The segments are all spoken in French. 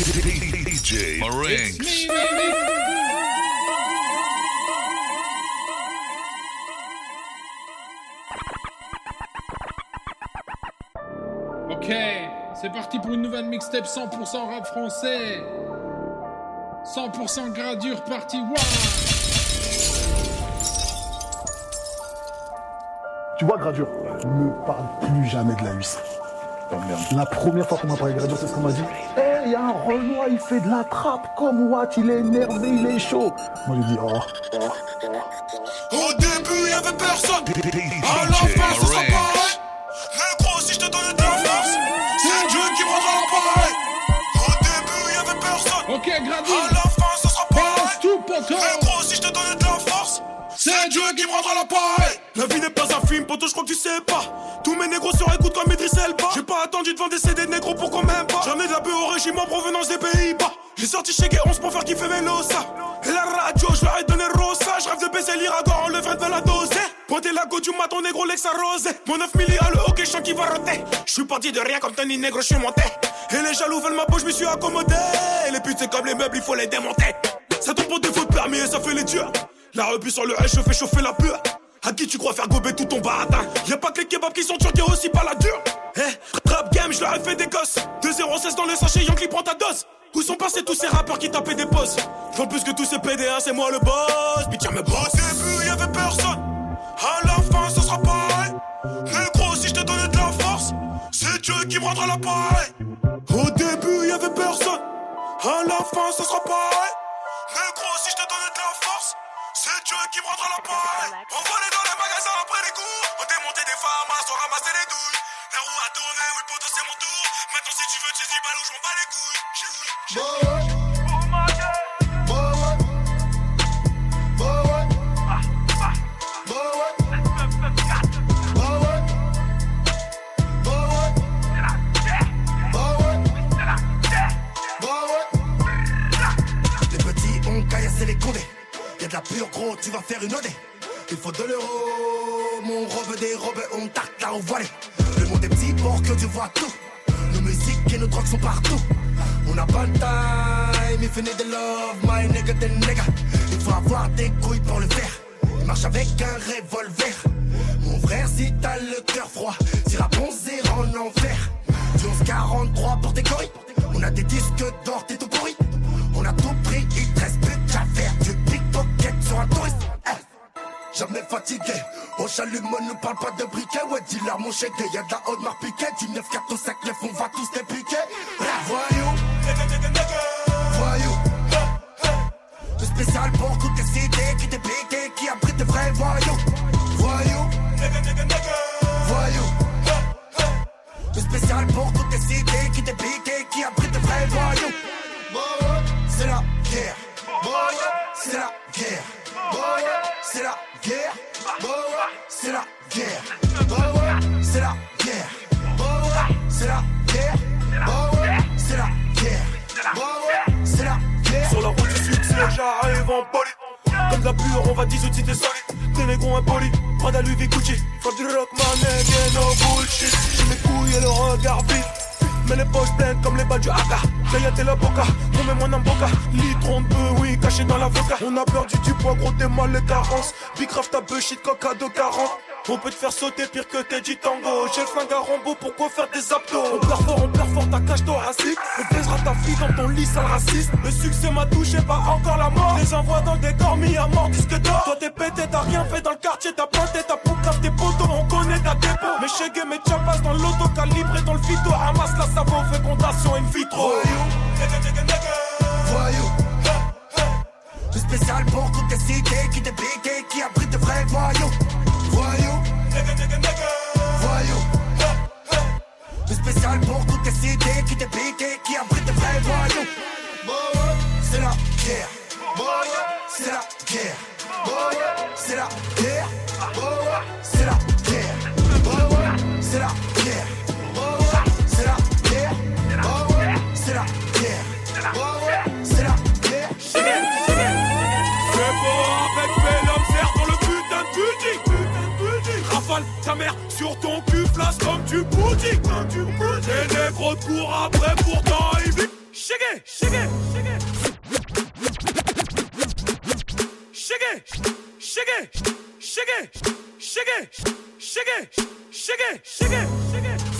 DJ Marinx. Ok, c'est parti pour une nouvelle mixtape 100% rap français. 100% gradure partie 1. Tu vois, Gradure, ne parle plus jamais de la huisse. La première fois qu'on m'a parlé de Gradure, c'est ce qu'on m'a dit. Il y a un Renoir, il fait de la trappe comme Watt, il est énervé, il est chaud. Moi, j'ai dit, oh. Au début, y avait personne. À la fin, ce sera pareil. Mais gros, si je te donnais de la force, c'est Dieu qui me rendra l'appareil. Au début, y avait personne. Ok, À Dieu qui me rendra l'appareil. La vie n'est pas un film, poto, je crois que tu sais pas. Tous mes négros sur écoute comme Idriss Elba. J'ai pas attendu devant des CD négros pour qu'on pas. J'en ai de la au régime en provenance des Pays-Bas. J'ai sorti chez 11 pour faire kiffer Velosa. Et la radio, je leur ai donné Rosa. Je rêve de baisser l'Iragor en le fait de la doser. Pointer la go du maton négro, l'ex arrosé. Mon 9 milli à le hockey, chant qui va roter. Je suis parti de rien comme Tony Négro, je suis monté. Et les jaloux veulent ma peau, je me suis accommodé. Et les putes, comme les meubles, il faut les démonter. Ça tombe pour défaut de permis et ça fait les dieux. La repu sur le H, je fais chauffer la pure. À qui tu crois faire gober tout ton baratin? Y'a pas que les kebabs qui sont turcs, y'a aussi pas la dure. Eh, rap game, je leur ai fait des gosses. 2-0-16 dans le sachet, Yankee prend ta dose. Où sont passés tous ces rappeurs qui tapaient des postes J'en plus que tous ces PDA, c'est moi le boss. Putain, mais boss. Au début, y'avait personne. À la fin, ce sera pareil. Gros, si je te donnais de la force, c'est Dieu qui me rendra l'appareil. Au début, y'avait personne. À la fin, ce sera pareil. Mais c'est Dieu qui me rendra l'appareil. On va aller dans les magasins après les cours. On démonter des femmes, on ramasser les douilles. La roue a tourné, oui, poto, c'est mon tour. Maintenant, si tu veux, tu dis balou, je m'en bats les couilles. J'ai- caillassé les condés. De la pure gros, tu vas faire une odée. Il faut de l'euro, mon robe des robes, on tarte là au. Le monde est petit pour que tu vois tout. Nos musiques et nos drogues sont partout. On a pas time, if you need the love, my nigga, the nigga. Il faut avoir des couilles pour le faire. Il marche avec un revolver. Mon frère, si t'as le cœur froid, si la bronzée en enfer. Du 1143 pour tes coris. On a des disques d'or, t'es tout pourri. On a tout pris, Jamais fatigué, au chalumeau ne parle pas de briquet. Ouais dealer mon chèque, y'a de la haute marque piquée. Du 9 4 au 5 9 on va tous les piquer. Voyou, voyou. Le spécial pour toutes les cités qui piqué Qui abrite de vrais voyous. Voyou, voyou. Le spécial pour toutes les cités qui piqué Qui abrite de vrais voyous. C'est la guerre. C'est la guerre. C'est la guerre. C'est la guerre. C'est la guerre. C'est la guerre. C'est la guerre. C'est la guerre. Sur la route du succès, j'arrive en poli. Comme la pure, on va 18 si t'es solide. T'es négro impoli, Prada Louis Gucci. Frappe du rock, ma nigga, no bullshit. J'ai mes couilles et le regard vide. Mais les poches pleines comme les balles du haka. Kayat et la boca, promets-moi Namboka. Litron de oui, caché dans l'avocat. On a perdu du poids, gros, t'es mal les carences. Big craft, ta bullshit, coca de 40. On peut te faire sauter pire que t'es du tango. J'ai le flingue à Rambo, pourquoi faire des abdos? On perd fort, on perd fort, ta cage thoracique. On plaisera ta fille dans ton lit, sale raciste. Le succès m'a touché, pas encore la mort. Les envois dans le décor, mis à mort, disque d'or. Toi t'es pété, t'as rien fait dans le quartier, t'as planté ta poucave, tes potos, on connaît ta dépôt. Mes chégués, mes chapas dans l'auto, calibré dans le phyto. Ramasse la savon, fécondation in vitro. Voyou. Le spécial pour toutes les cités qui t'est piqué Qui abrite de vrais voyous Voyou. Voyou. Le spécial pour toutes les cités qui piqué Qui abrite de vrais voyous. C'est la guerre. C'est la guerre. C'est la guerre. C'est la guerre. C'est la guerre ta mère sur ton cul flash comme tu boutis Comme tu boutis Les négros après pourtant ils vivent. Chégué, chégué, chégué. Chégué, chégué, chégué, chégué, chégué, chégué, chégué, chégué.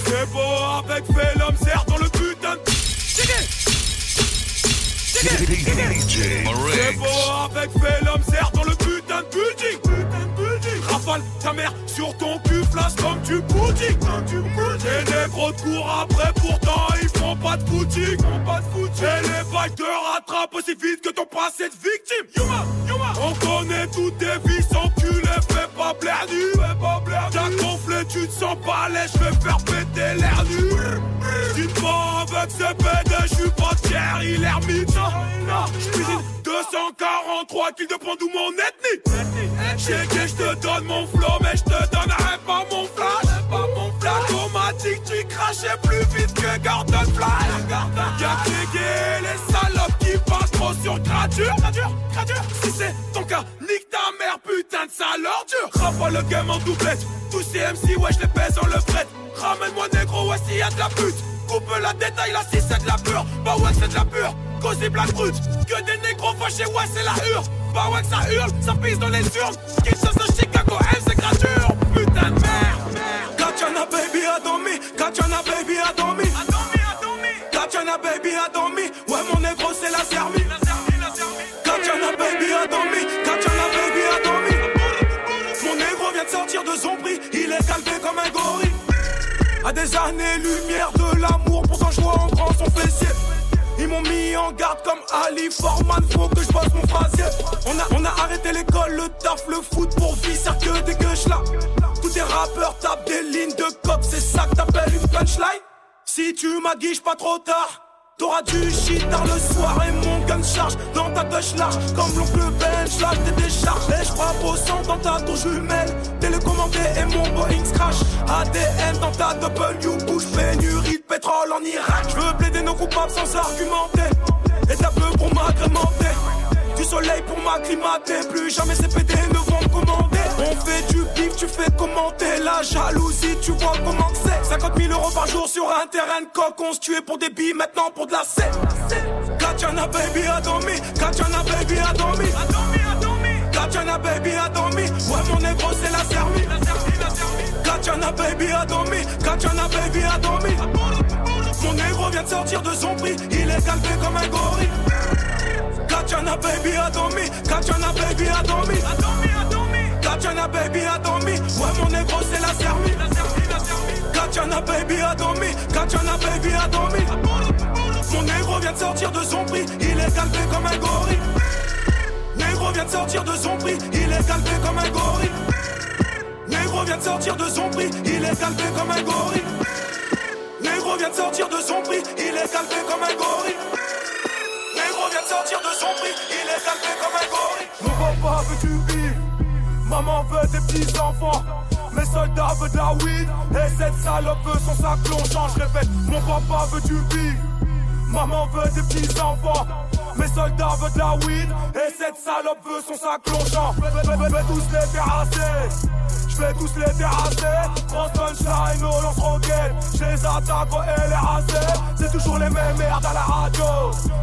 C'est beau avec Vélum, serre dans le putain de... Chégué. C'est beau avec Vélum, serre dans le putain de ta mère sur ton cul, flash comme du pudding Les négros te courent après, pourtant ils font pas de footing Et les balles te rattrapent aussi vite que ton passé de victime. Yuma, Yuma. On connaît toutes tes vies sans cul, fais pas blaire nu. T'as gonflé, tu te sens pas je vais faire péter l'air nu. Tu te avec ce PD, je suis pas fier, il est J'cuisine 243 kills de mon ethnie. J'ai que je te donne mon flow mais je te donnerai pas mon flash. Automatique tu crachais plus vite que Gordon Fly Y'a que les salopes qui passent trop sur putain de sale ordure Rafale le game en doublette. Tous ces MC ouais je les pèse en le fret. Ramène-moi négro ouais s'il y a de la pute. Coupe la détail là si c'est de la pure. Bah ouais c'est de la pure. Cause black brute Que des négros fâchés ouais c'est la hure Bah ouais ça hurle, ça pisse dans les urnes. De Chicago, elle c'est gradure Putain de merde. Kachana baby a dormi Kachana baby a dormi Kachana baby a dormi des années-lumière de l'amour, pourtant je vois en grand son fessier. Ils m'ont mis en garde comme Ali Forman, faut que je bosse mon phrasier. On a, on a arrêté l'école, le taf, le foot pour visser que des gueuches là. Tous tes rappeurs tapent des lignes de cop, c'est ça que t'appelles une punchline. Si tu m'aguiches pas trop tard. T'auras du shit tard le soir et mon gun charge dans ta touche large. Comme l'oncle bench, là t'es décharge Et je au sang dans ta tour jumelle. Télécommandé et mon Boeing crash. ADN dans ta W bouche. Pénurie de pétrole en Irak. Je veux plaider nos coupables sans argumenter. Peu pour m'agrémenter. Du soleil pour m'acclimater. Plus jamais ces PD ne vont commander. On fait commenter La jalousie, tu vois comment c'est? 50 000 euros par jour sur un terrain de coq. On se pour des billes, maintenant pour de la scène. Kachana baby a dormi Kachana baby a dormi Kachana baby a dormi Ouais mon négro c'est la sermi Kachana baby a dormi Kachana baby a dormi Mon négro vient de sortir de son prix Il est calvé comme un gorille. Kachana baby a dormi Kachana baby a dormi Baby a dormi. Ouais mon négro c'est la sermi Kachana baby a dormi. Kachana baby a dormi. Mon négro vient de sortir de son prix. Il est calvé comme un gorille. Négro vient de sortir de son prix. Il est calvé comme un gorille. Négro vient de sortir de son prix. Il est calvé comme un gorille. Négro vient de sortir de son prix. Il est calvé comme un gorille. Négro vient de sortir de son prix Maman veut des petits enfants mes soldats veulent de la weed. Et cette salope veut son sac plongeant. Je répète, mon papa veut du bif Maman veut des petits enfants. Mes soldats veulent de la weed. Et cette salope veut son sac plongeant. Je vais tous les terrasser. Je vais tous les terrasser. Grosse au lance roquette. Je les attaque au LRAC C'est toujours les mêmes merdes à la radio.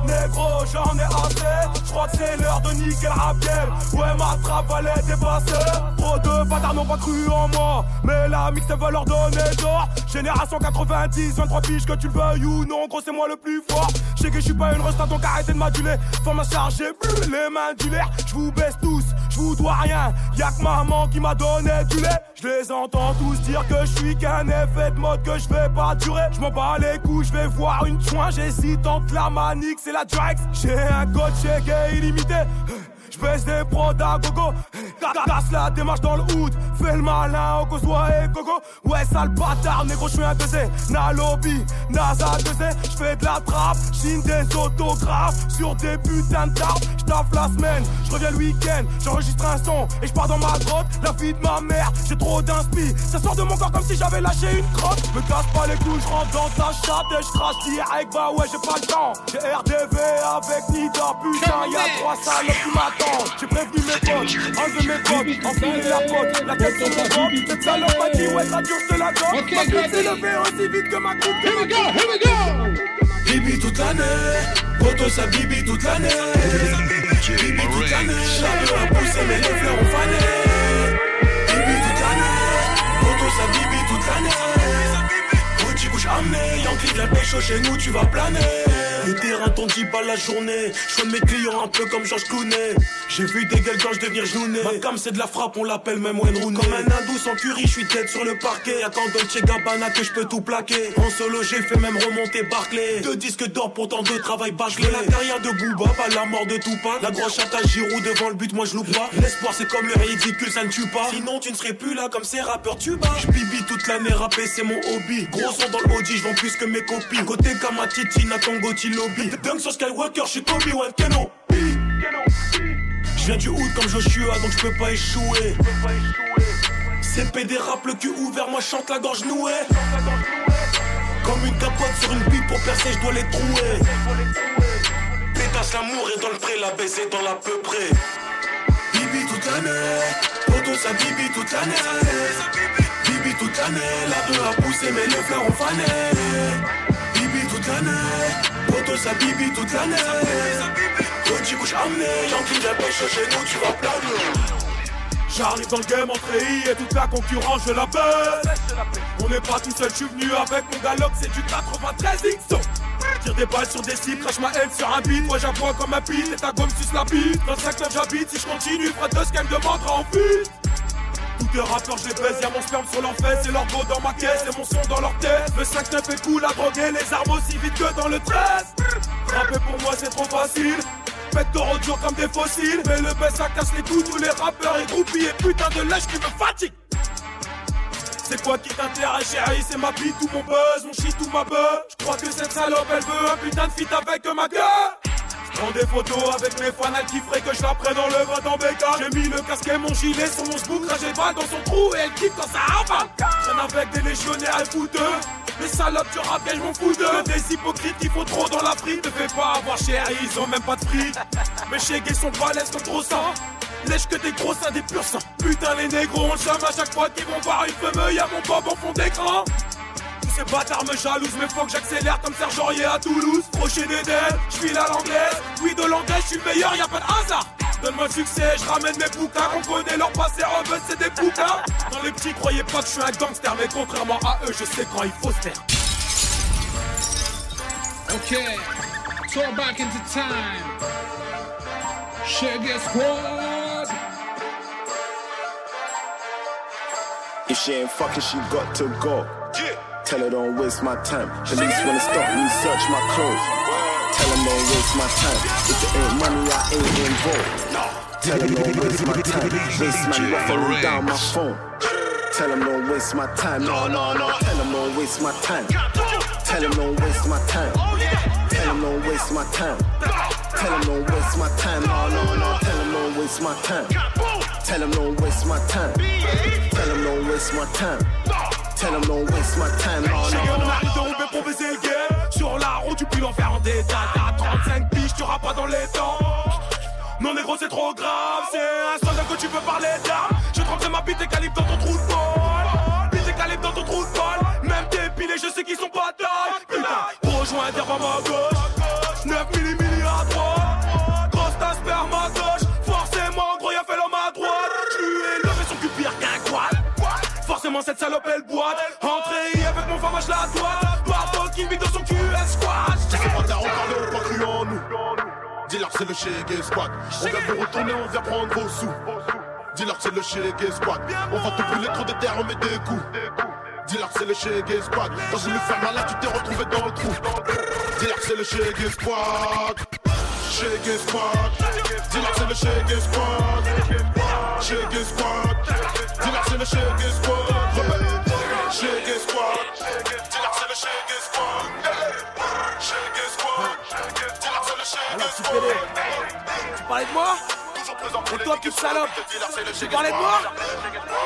Négro j'en ai assez. Je crois que c'est l'heure de la game. Ouais ma trappe va les dépasser Trop de bâtards n'ont pas cru en moi. Mais la mixte va leur donner d'or Génération 90, 23 piges que tu le veuilles ou non. Gros c'est moi le plus fort Je sais que je suis pas une resta donc arrêtez de m'aduler. Forme à charger les mains du l'air Je vous baisse tous, je vous dois rien. Y'a que maman qui m'a donné du lait. Je les entends tous dire que je suis qu'un effet de mode Que je vais pas durer. Je m'en bats les couilles, je vais voir une soin. J'hésite entre la manique, c'est la Drex J'ai un coach gay illimité. Je baisse des prods à gogo. Casse la démarche dans le hood. Fais le malin au Kosoa et Gogo. Ouais, sale bâtard, négro, j'suis un deuxième. Na lobby, NASA deuxième. J'fais de la trappe, j'signe des autographes sur des putains de Je la semaine, j'reviens le week-end. J'enregistre un son et j'pars dans ma grotte. La vie de ma mère, j'ai trop d'inspi. Ça sort de mon corps comme si j'avais lâché une crotte. Me casse pas les couilles, j'rentre dans ta chatte et j'crache direct. Bah ouais, j'ai pas le temps. J'ai RDV avec Nida, putain, y'a trois salopes qui m'attendent. J'ai prévenu mes potes, enlevé mes potes, enfilé la pote, la tête sur mon ventre. Cette salope m'a dit, ouais, ça dure, je te la donne. Ma queue s'est levée aussi vite que ma coupe. Here we go, here we go! Bibi toute l'année, Poto sa bibi toute l'année. Bibi toute l'année, la bleue a poussé mais les fleurs ont fané. Bibi toute l'année, Poto sa bibi toute l'année. Gucci bouge amené, Yankee vient pécho chez nous, tu vas planer. Le terrain t'en dit pas la journée. Je mes clients un peu comme Georges Clooney. J'ai vu des gueules quand je devenir genouné. Ma cam c'est de la frappe, on l'appelle même Wayne Rooney. Comme un hindou sans curry, je suis tête sur le parquet. Attends Dolce Gabbana que je peux tout plaquer. En solo, j'ai fait même remonter Barclay. Deux disques d'or, pourtant deux travail bâclé. La carrière de Booba, pas la mort de Tupac. La grosse chatte à Giroud devant le but, moi je loupe pas. L'espoir c'est comme le ridicule, ça ne tue pas. Sinon tu ne serais plus là comme ces rappeurs tu bats. Je bibi toute l'année, rapper c'est mon hobby. Gros son dans le je vends plus que mes copies. Côté Kamatiti, Nathan Gauthier lobby. Dunk sur Skywalker, je suis Kobe One Keno. Je viens du hood comme Joshua, donc je peux pas échouer. CP des rap, le cul ouvert, moi chante la gorge nouée. Comme une capote sur une bite pour percer, je dois les trouer. Pétasse l'amour et dans le pré, la baisse dans l'à peu près. Bibi toute l'année, Poto sa bibi toute l'année. Bibi toute l'année, la deux a poussé mais les fleurs ont fané. Bibi toute l'année. Chez nous, tu vas. J'arrive dans le game en treillis et toute la concurrence je la baisse. On n'est pas tout seul, je suis venu avec mon galop, c'est du 93 X. Tire des balles sur des cibles, crache ma haine sur un beat. Moi j'apprends comme un beat et ta gomme suce la bite. Dans 5 j'habite, si je continue, Fred de ce qu'elle me demandera en fuite tous les rappeurs, je les baisse, y'a mon sperme sur leur fesse et leur go dans ma caisse et mon son dans leur tête. Le 5-9 est cool à droguer, les armes aussi vite que dans le 13. Rapper pour moi c'est trop facile. De dur comme des fossiles. Mais le baisse ça casse les coups, tous les rappeurs et groupies et putain de lèche qui me fatigue. C'est quoi qui t'intéresse chérie? C'est ma bite ou mon buzz, mon shit ou ma buzz Je crois que cette salope elle veut un putain de fit avec ma gueule Prends des photos avec mes fans, qui ferait que je la prenne dans le bras dans J'ai mis le casque et mon gilet sur mon sbook, j'ai pas dans son trou et elle kiffe quand ça avale. Traîne avec des légionnaires et fouteux. Les salopes du rap, je m'en fous d'eux. Des hypocrites qui font trop dans la frite. Ne fais pas avoir cher, ils ont même pas de frites. Mes chégués sont balèzes comme trop sang. Lèche que des gros seins, des purs seins. Putain, les négros, on le à chaque fois qu'ils vont voir une femme. Y'a mon pop en fond d'écran ces bâtards me jalousent, mais faut que j'accélère comme Serge Aurier à Toulouse. Prochain des je file à l'anglaise. Oui, de l'anglais, je suis le meilleur, y a pas de hasard. Donne-moi succès, je ramène mes bouquins. On connaît leur passé, veut, c'est des bouquins. Dans les petits, croyez pas que je suis un gangster, mais contrairement à eux, je sais quand il faut se faire. Ok, so back into time. Shaggy Squad. If she ain't fucking, she got to go. Yeah. Tell her don't waste my time. Police wanna stop me, search my clothes. Tell them don't waste my time. If it ain't money, I ain't involved. Tell them don't waste my time. Waste man ruffling down my phone. Tell them don't waste my time. No, no, no. Tell them don't waste my time. Tell them don't waste my time. Tell them don't waste my time. Tell them don't waste my time. No, no, no. Tell them don't waste my time. Tell them don't waste my time. Tell them don't waste my time. Tell them don't waste my time. No, no, on arrive de rouler pour baiser le game. Sur la route, tu peux l'enfer en détail. T'as 35 piges, tu pas dans les temps. Non, négro, c'est trop grave. C'est un soldat que tu veux parler d'armes. Je trempe ma bite et calibre dans ton trou de balle. Bite et calibre dans ton trou de balle. Même tes pilés, je sais qu'ils sont pas taille. Putain, rejoins derrière ma gauche. Salope elle boite. Entrée avec mon fromage la droite Pas qui vit dans son cul elle squat C'est pas on parle ou pas cru en nous. Dis-leur c'est le Shaggy Squad. On vient vous retourner, on vient prendre vos sous. Dis-leur c'est le Shaggy Squad. On va te brûler trop de terre, on met des coups. Dis-leur c'est le Shaggy Squad. T'as voulu faire malin, tu t'es retrouvé dans le trou. Dis-leur c'est le Shaggy Squad Shaggy Squad. Dis-leur c'est le Shaggy Squad? Shaggy Squad. Dis-leur c'est le Shaggy Squad? Shaggy Squad. Dis-leur c'est le Shaggy Squad? Shaggy Squad. Dis-leur c'est le Shaggy Squad Tu parlais de moi et toi, petite salope, tu parlais de moi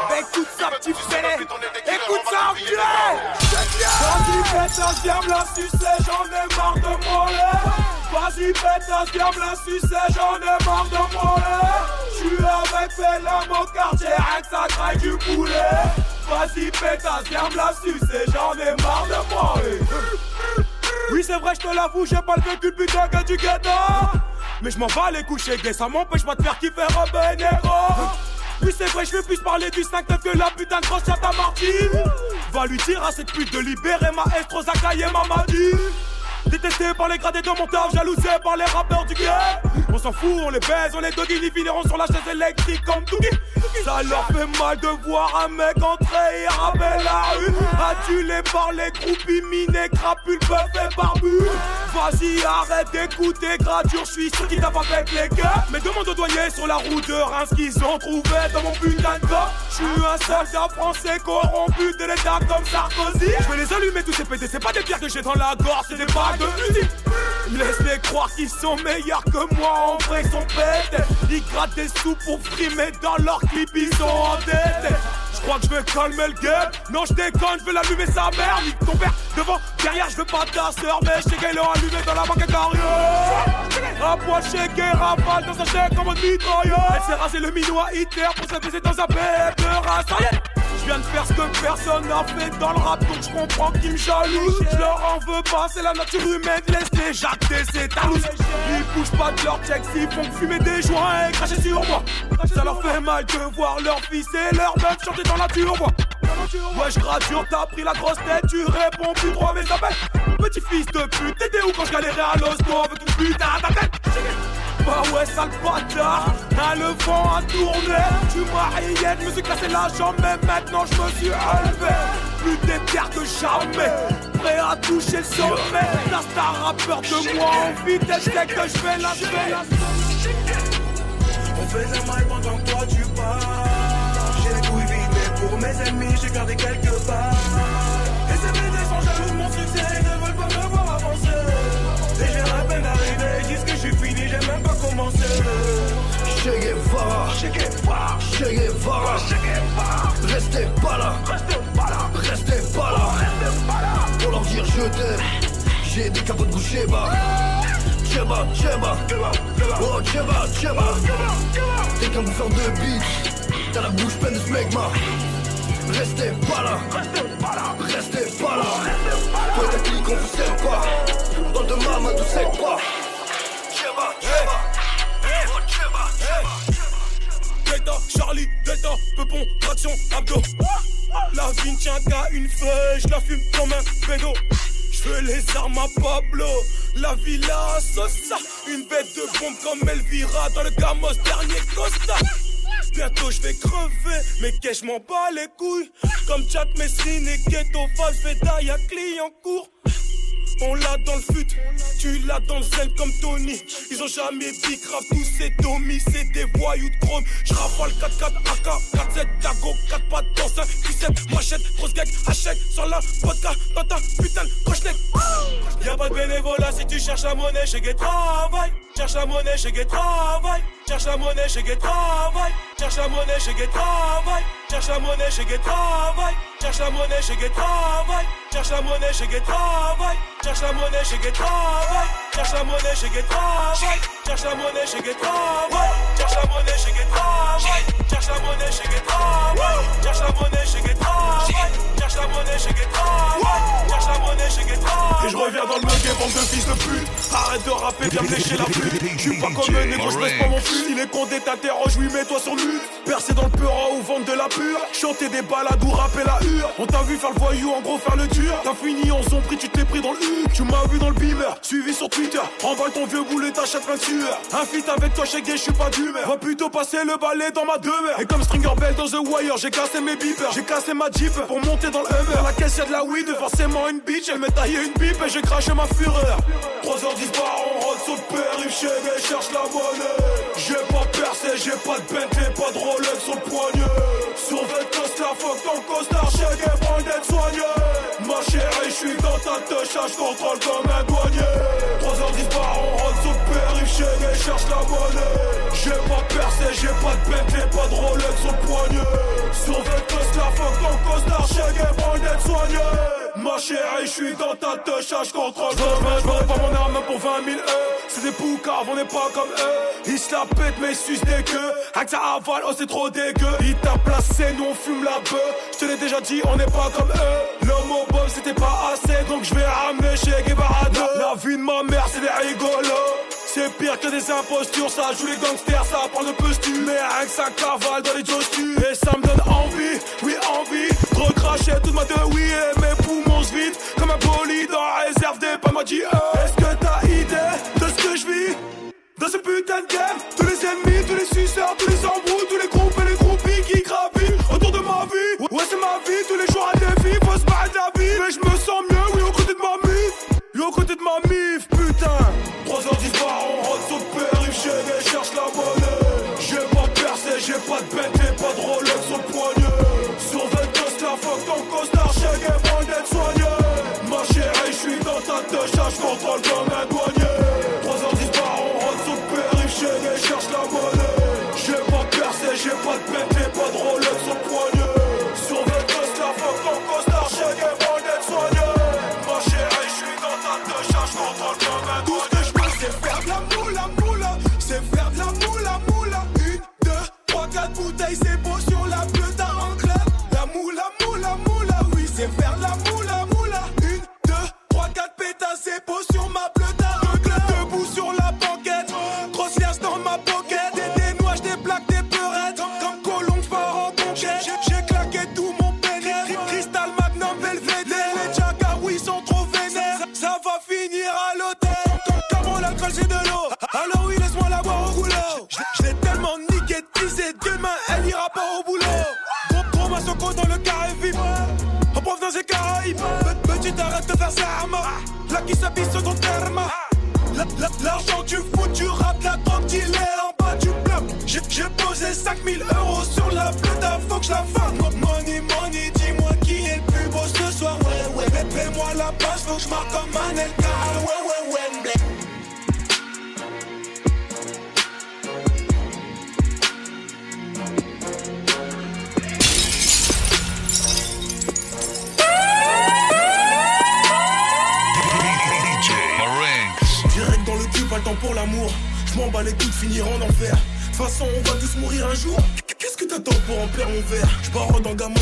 Bah écoute ça, petit fêlé Écoute ça, enculé. Vas-y, pétasse, viens me la j'en ai marre de moi Vas-y, pétasse, viens me la j'en ai marre de moi J'suis avec Fela, mon quartier, rien que ça craque du poulet. Vas-y, pétasse, viens me la j'en ai marre de moi Oui, c'est vrai, je te l'avoue, j'ai pas le vécu putain que du ghetto. Mais je m'en bats les couches, gay, ça m'empêche pas de faire kiffer Robin Negro. Oui, c'est vrai, je veux plus parler du 5 que la putain de grosse à Martine. Va lui dire à cette pute de libérer ma estro, Zakaï et Mamadi. Détesté par les gradés de mon taf, jalousé par les rappeurs du game. On s'en fout, on les baise, on les doggy, ils finiront sur la chaise électrique comme Dougie. Ça leur fait mal de voir un mec entrer et rappeler la rue. Adulé par les groupies minés, crapules, bœuf et barbu. Vas-y, arrête d'écouter, gradure, je suis sûr qu'ils tapent avec les gars. Mais demande aux douaniers sur la route de Reims qu'ils ont trouvé dans mon putain de corps. Je suis un soldat français corrompu de l'état comme Sarkozy. Je vais les allumer tous ces pétés, c'est pas des pierres que j'ai dans la gorge, c'est des Laisse-les croire qu'ils sont meilleurs que moi, en vrai, ils sont bêtes. Ils grattent des sous pour frimer dans leur clip, ils sont en tête. Je crois que je vais calmer le game. Non, je déconne, je vais l'allumer sa mère. Nique ton père devant, derrière, je veux pas ta sœur. Mais je sais qu'elle l'a allumé dans la banque carrière. Un poil shaké, rafale dans sa chair comme un mitrailleur. Elle s'est rasé le minot à Hitler pour se dans un bête de race. Je viens de faire ce que personne n'a fait dans le rap, donc je comprends qu'ils me jalousent. Je leur en veux pas, c'est la nature humaine, laisse-les jacter, c'est talouse. Ils bougent pas de leur check, ils font fumer des joints et cracher sur moi. Ça leur fait mal de voir leur fils et leur meuf chanter dans la turbo. Ouais, je t'as pris la grosse tête, tu réponds plus droit, mais ça fait Petit fils de pute, t'étais où quand je galérais à l'hosto avec une putain à ta tête bah ouais, sale bâtard, hein, le vent a tourné. Tu m'as hier, je me suis cassé la jambe, mais maintenant je me suis enlevé. Plus d'éther que jamais, prêt à toucher le sommet. La rappeur de moi en vitesse, dès que je fais la On la maille pendant que toi tu pars. J'ai les couilles vides, mais pour mes ennemis, j'ai gardé quelques parts. Et ces BD sont jaloux de mon succès, ils ne veulent pas me voir avancer. Et j'ai à peine arrivé, ils disent que je suis fini, j'ai même pas commencé. Che Guevara, Che Guevara, Che Guevara, Che Guevara. Restez pas là, restez pas là, restez pas là. Pour leur dire je t'aime, j'ai des capots de coucher bas. Tcheba, tcheba, oh tcheba, tcheba. T'es qu'un bouffeur de beat, t'as la bouche pleine de smegma. Restez pas là, restez pas là, restez pas là. Toi et ta clique on vous sait pas, dans le de maman tout sait pas. Delta, Charlie, Delta, Peupon, traction, abdos. La vie ne tient qu'à une feuille, je la fume comme un pédo. Je veux les armes à Pablo, la villa à Sosa. Une bête de bombe comme Elvira dans le Gamos, dernier Costa. Bientôt je vais crever, mais qu'est-ce je m'en bats les couilles? Comme Jack Messrine et Ghetto Valveda, y'a client court. On l'a dans le fut, tu l'as dans le zen comme Tony. Ils ont jamais bicrave, tous ces domis, c'est des voyous de chrome. J'rafale 4-4 AK, 4-7 Dago, 4 pattes dans un 17 machette, grosse gag, hachette, sans la vodka dans ta putain de. Y'a pas de bénévolat si tu cherches la monnaie chez Gay Travail. Cherche la monnaie chez Gay Travail. Cherche la monnaie chez Gay Travail. Cherche la monnaie chez Gay Travail. Cherche la monnaie chez Gay Travail. Cherche la monnaie chez Gay Travail. Cherche la monnaie chez Gay Travail. Cherche la monnaie chez Gay Travail. Cherche la monnaie chez Gay Travail. Cherche la monnaie chez Gay Travail. Cherche la monnaie chez Gay Travail. Cherche la monnaie chez Gay Travail. Cherche la monnaie de fils de pute. Arrête de rapper, viens me lécher la pute. Je suis pas comme un négro, je baisse pas mon flux. Il est condé, t'interroges, oui, mets-toi sur mute. Percer dans le peura ou vendre de la pure. Chanter des balades ou rapper la hure. On t'a vu faire le voyou, en gros faire le dur. T'as fini en prix, tu pris dans le. Tu m'as vu dans le beamer, suivi sur Twitter. Emballe ton vieux boulet, t'achètes plein de sueur. Un feat avec toi, chez je suis pas d'humeur. Va plutôt passer le balai dans ma demeure. Et comme Stringer Bell dans The Wire, j'ai cassé mes beepers. J'ai cassé ma Jeep pour monter dans le Hummer. Dans la caisse y'a de la weed, forcément une bitch. Elle m'a taillé une pipe et j'ai craché ma fureur. 3h10 bar, on rentre sur le périph' gay, cherche la monnaie. J'ai pas percé, j'ai pas de Bentley, pas de Rolex sur le poignet. Sur Vetos, la fuck ton costard, d'être soigné. Ma chérie, je suis dans ta touche, je contrôle comme un douanier. 3h10 bar, on rentre sur le périph' chez cherche la monnaie. J'ai pas percé, j'ai pas de Bentley, pas de Rolex sur le poignet. Sur Vetos, la fuck ton costard, chez gay, prends d'être soigné. Ma chérie, je suis dans ta touche, je contrôle comme un douanier. pas mon arme pour 20 000 E. C'est des poucaves, on n'est pas comme eux. Ils se la pètent, mais ils sucent des queues. Avec ça avale, oh c'est trop dégueu. Ils t'a placé, nous on fume la bœuf. Je te l'ai déjà dit, on n'est pas comme eux. C'était pas assez donc je vais ramener chez Guevara La vie de ma mère c'est des rigolos. C'est pire que des impostures, ça joue les gangsters, ça prend de posture Mais rien que ça cavale dans les jostures Et ça me donne envie, oui envie Recracher toute ma de oui et mes poumons se vident Comme un bolide dans la réserve des pas m'a dit Est-ce que t'as idée de ce que je vis? Dans ce putain de game Tous les ennemis, tous les suceurs, tous les embrouilles Tous les groupes et les groupies qui gravitent Autour de ma vie. Ouais c'est ma vie, tous les Oui aux côtés de ma mif, putain. 3h10 bar, on rentre sur le périph' Chez cherche la monnaie. J'ai pas percé, j'ai pas de bête et pas de Rolex sur le poignet. Sur 24 la fuck ton costard Chez loin d'être soigné Ma chérie, j'suis dans ta tête Je contrôle comme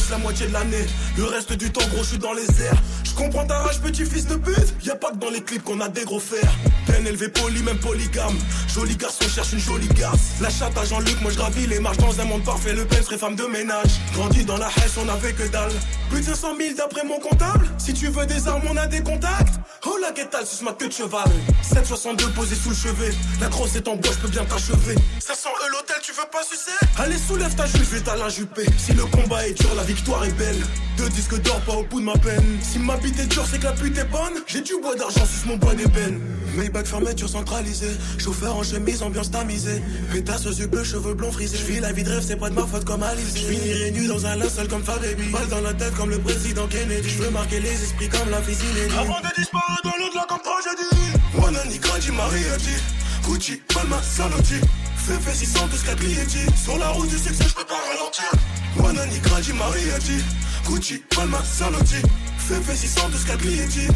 la moitié de l'année. Le reste du temps, gros, je suis dans les airs. Comprends ta rage, petit fils de pute. Y a pas que dans les clips qu'on a des gros fers. Peine élevé, poli, même polygame. Joli garçon cherche une jolie garce. La chatte à Jean-Luc, moi je gravis les marches dans un monde parfait. Le père serait femme de ménage. Grandi dans la haisse, on avait que dalle. Plus de 500 000 d'après mon comptable. Si tu veux des armes, on a des contacts. Oh la guettale, suce ma queue de cheval. 762 posé sous le chevet. La grosse est en bois, je bien t'achever. Ça sent eux l'hôtel, tu veux pas sucer? Allez, soulève ta jupe, je vais t'alinjuper. Si le combat est dur, la victoire est belle. Deux disques d'or, pas au bout de ma peine. Si ma bite est dure, c'est que la pute est bonne. J'ai du bois d'argent, suce mon bois d'ébène. Maybach fermeture centralisée. Chauffeur en chemise, ambiance tamisée. Pétasse aux yeux bleus, cheveux blonds frisés. J'vis la vie de rêve, c'est pas de ma faute comme Alice. J'finirai nu dans un linceul comme Fababy. Balle dans la tête comme le président Kennedy. J'veux marquer les esprits comme la physique Avant de disparaître dans l'au-delà comme tragédie. Wanani, Grandi, Mariachi. Gucci, Palma, Salotti. Fefe 612 4 Sur la route du succès, j'peux pas ralentir. Wanani, Grandi, Mariachi. Gucci, Palma, Salotti. Fefe 612 4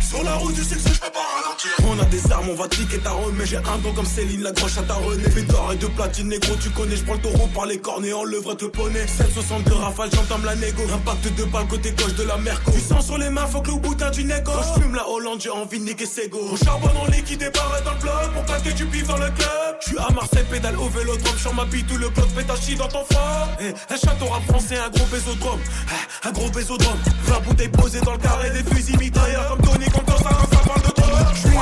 Sur la route du succès, j'peux pas ralentir. On a des armes, on va cliquer ta remets. J'ai un don comme Céline, la grosse à ta René. D'or et de platine, négro, tu connais. J'prends le taureau par les cornes et en levrette le poney. 762 rafales, j'entame la négo. Impact de balle côté gauche de la merco. Du sang sur les mains, faut que le boutin du négo. Quand j'fume la Hollande, j'ai envie de niquer Sego. Au charbon, on liquide débarre dans le bloc. Pour claquer du pif dans le club. J'suis à Marseille, pédale au vélodrome. Sur ma tout le club pétachi dans ton fort. Eh, un château rap français, un gros bésodrome. Eh, un gros bésodrome. 20 bouteilles posées dans le carré des fusils mitrailleurs. Comme Tony, comme ça, quand ça parle de. J'suis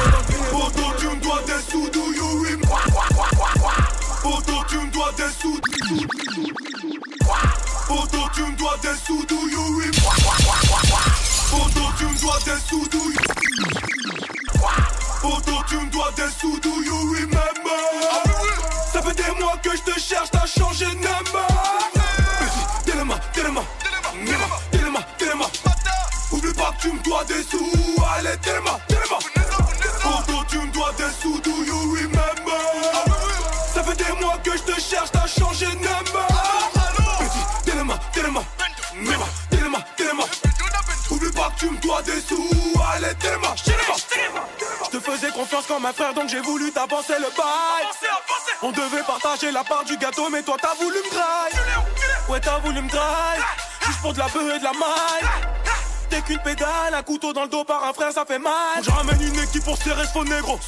Poto, tu me dois des sous, do you rim? Poto, tu me dois des sous. Poto, tu me dois des sous, do you rim? Poto, tu me dois des sous, do you Poto, tu me dois des sous, do you comme un frère, donc j'ai voulu t'avancer le bail. On devait partager la part du gâteau, mais toi t'as voulu me grailler. Ouais, t'as voulu me grailler. Juste pour de la beuh et de la maille. t'es qu'une pédale, un couteau dans le dos par un frère, ça fait mal. je ramène une équipe pour serrer ce faux négro.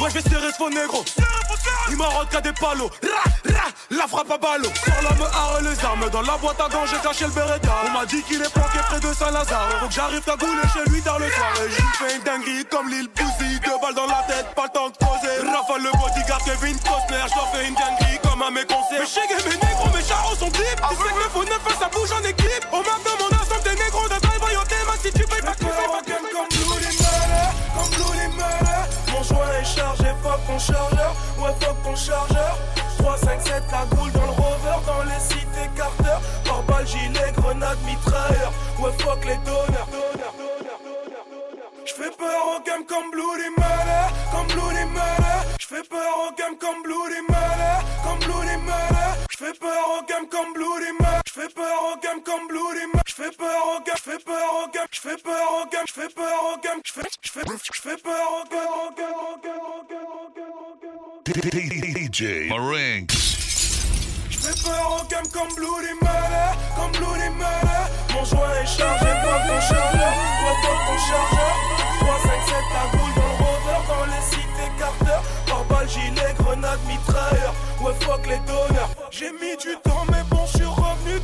Ouais, je vais serrer ce faux négro. Il m'a qu'à des palos. La frappe à ballot. Sur la me et les armes. Dans la boîte à gants, j'ai caché le Beretta. On m'a dit qu'il est planqué près de Saint-Lazare. Faut que j'arrive à gouler chez lui tard le soir. Et j'ai fait une dinguerie comme l'île Bouzy. Deux balles dans la tête, pas le temps de causer. Rafale le bodyguard, Kevin Costner. J'dois faire une dinguerie comme à mes concerts. Mais chez mes négros, mes charros sont clips. Tu sais que le faux neuf, ça bouge en équipe. Au map de mon ensemble, des négros de taille voyantée. Ma si tu payes pas, tu payes pas. Comme Murder, comme. Mon joint est chargé, fuck ton chargeur. Ouais, fuck ton chargeur. 3, 5, 7, la goule dans le rover, dans les cités Carter. Par balle, gilet, grenade, mitrailleur. Ouais, fuck les donneurs. J'fais peur au game comme Bloody Murder, comme Bloody Murder. J'fais peur au game comme Bloody Murder, comme Bloody Murder. J'fais peur au game comme Bloody Murder. J'fais peur au game comme Bloody peur au game, j'fais peur au game, j'fais peur au game, j'fais peur au game, j'fais j'fais j'fais peur au game, au game, au game, au game, au game, au game. DJ Marinx. J'fais peur au game comme Bloody Murder, comme Bloody Murder. Mon joint est chargé, pas ton chargeur, toi ton chargeur. 3, 5, 7, la boule dans le rover, dans les cités Carter. Par balle, gilet, grenade, mitrailleur. Ouais, fuck les donneurs. J'ai mis du temps,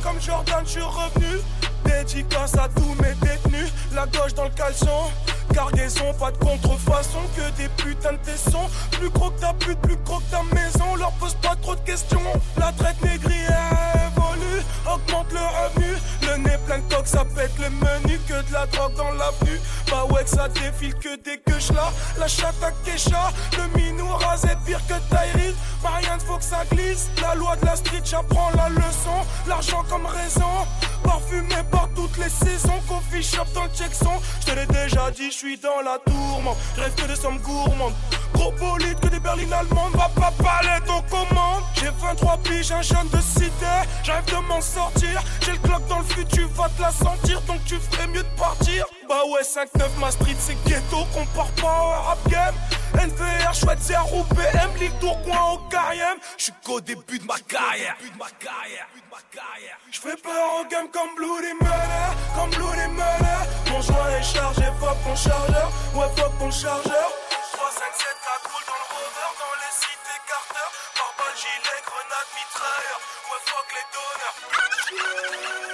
Comme Jordan, j'suis revenu. Dédicace à tous mes détenus. La gauche dans le caleçon. Cargaison, pas de contrefaçon, que des putains de tessons. Plus gros que ta pute, plus gros que ta maison. Leur pose pas trop de questions. La traite négrière évolue, augmente le revenu. Plein de ça pète le menu. Que de la drogue dans l'avenue. Bah ouais, que ça défile que queues là. La chatte à Kesha, le minou rasé pire que Tyrese. Marianne, faut que ça glisse. La loi de la street, j'apprends la leçon. L'argent comme raison. Parfumé par toutes les saisons. Coffee shop dans le checkson. Je l'ai déjà dit, je suis dans la tourmente. Rêve que de sommes gourmandes. Gros bolide que des berlines allemandes. Va pas parler ton commande. J'ai 23 piges, un jeune de cité. J'arrive de m'en sortir. J'ai le clock dans le futur, tu vas te la sentir. Donc tu ferais mieux de partir. Bah ouais, 5-9, ma street, c'est ghetto. Compare pas au rap game. NVR, chouette, c'est BM, Lille, Tourcoing, au Cariem. J'suis qu'au début de ma carrière. J'fais peur au game comme Bloody Murder, comme Bloody Murder. Mon joint est chargé, fuck ton chargeur. Ouais, fuck ton chargeur. 3, 5, 7, la coule dans le rover, dans les cités Carter. Par balle, gilet, grenade, mitrailleur. Ouais, fuck les donneurs.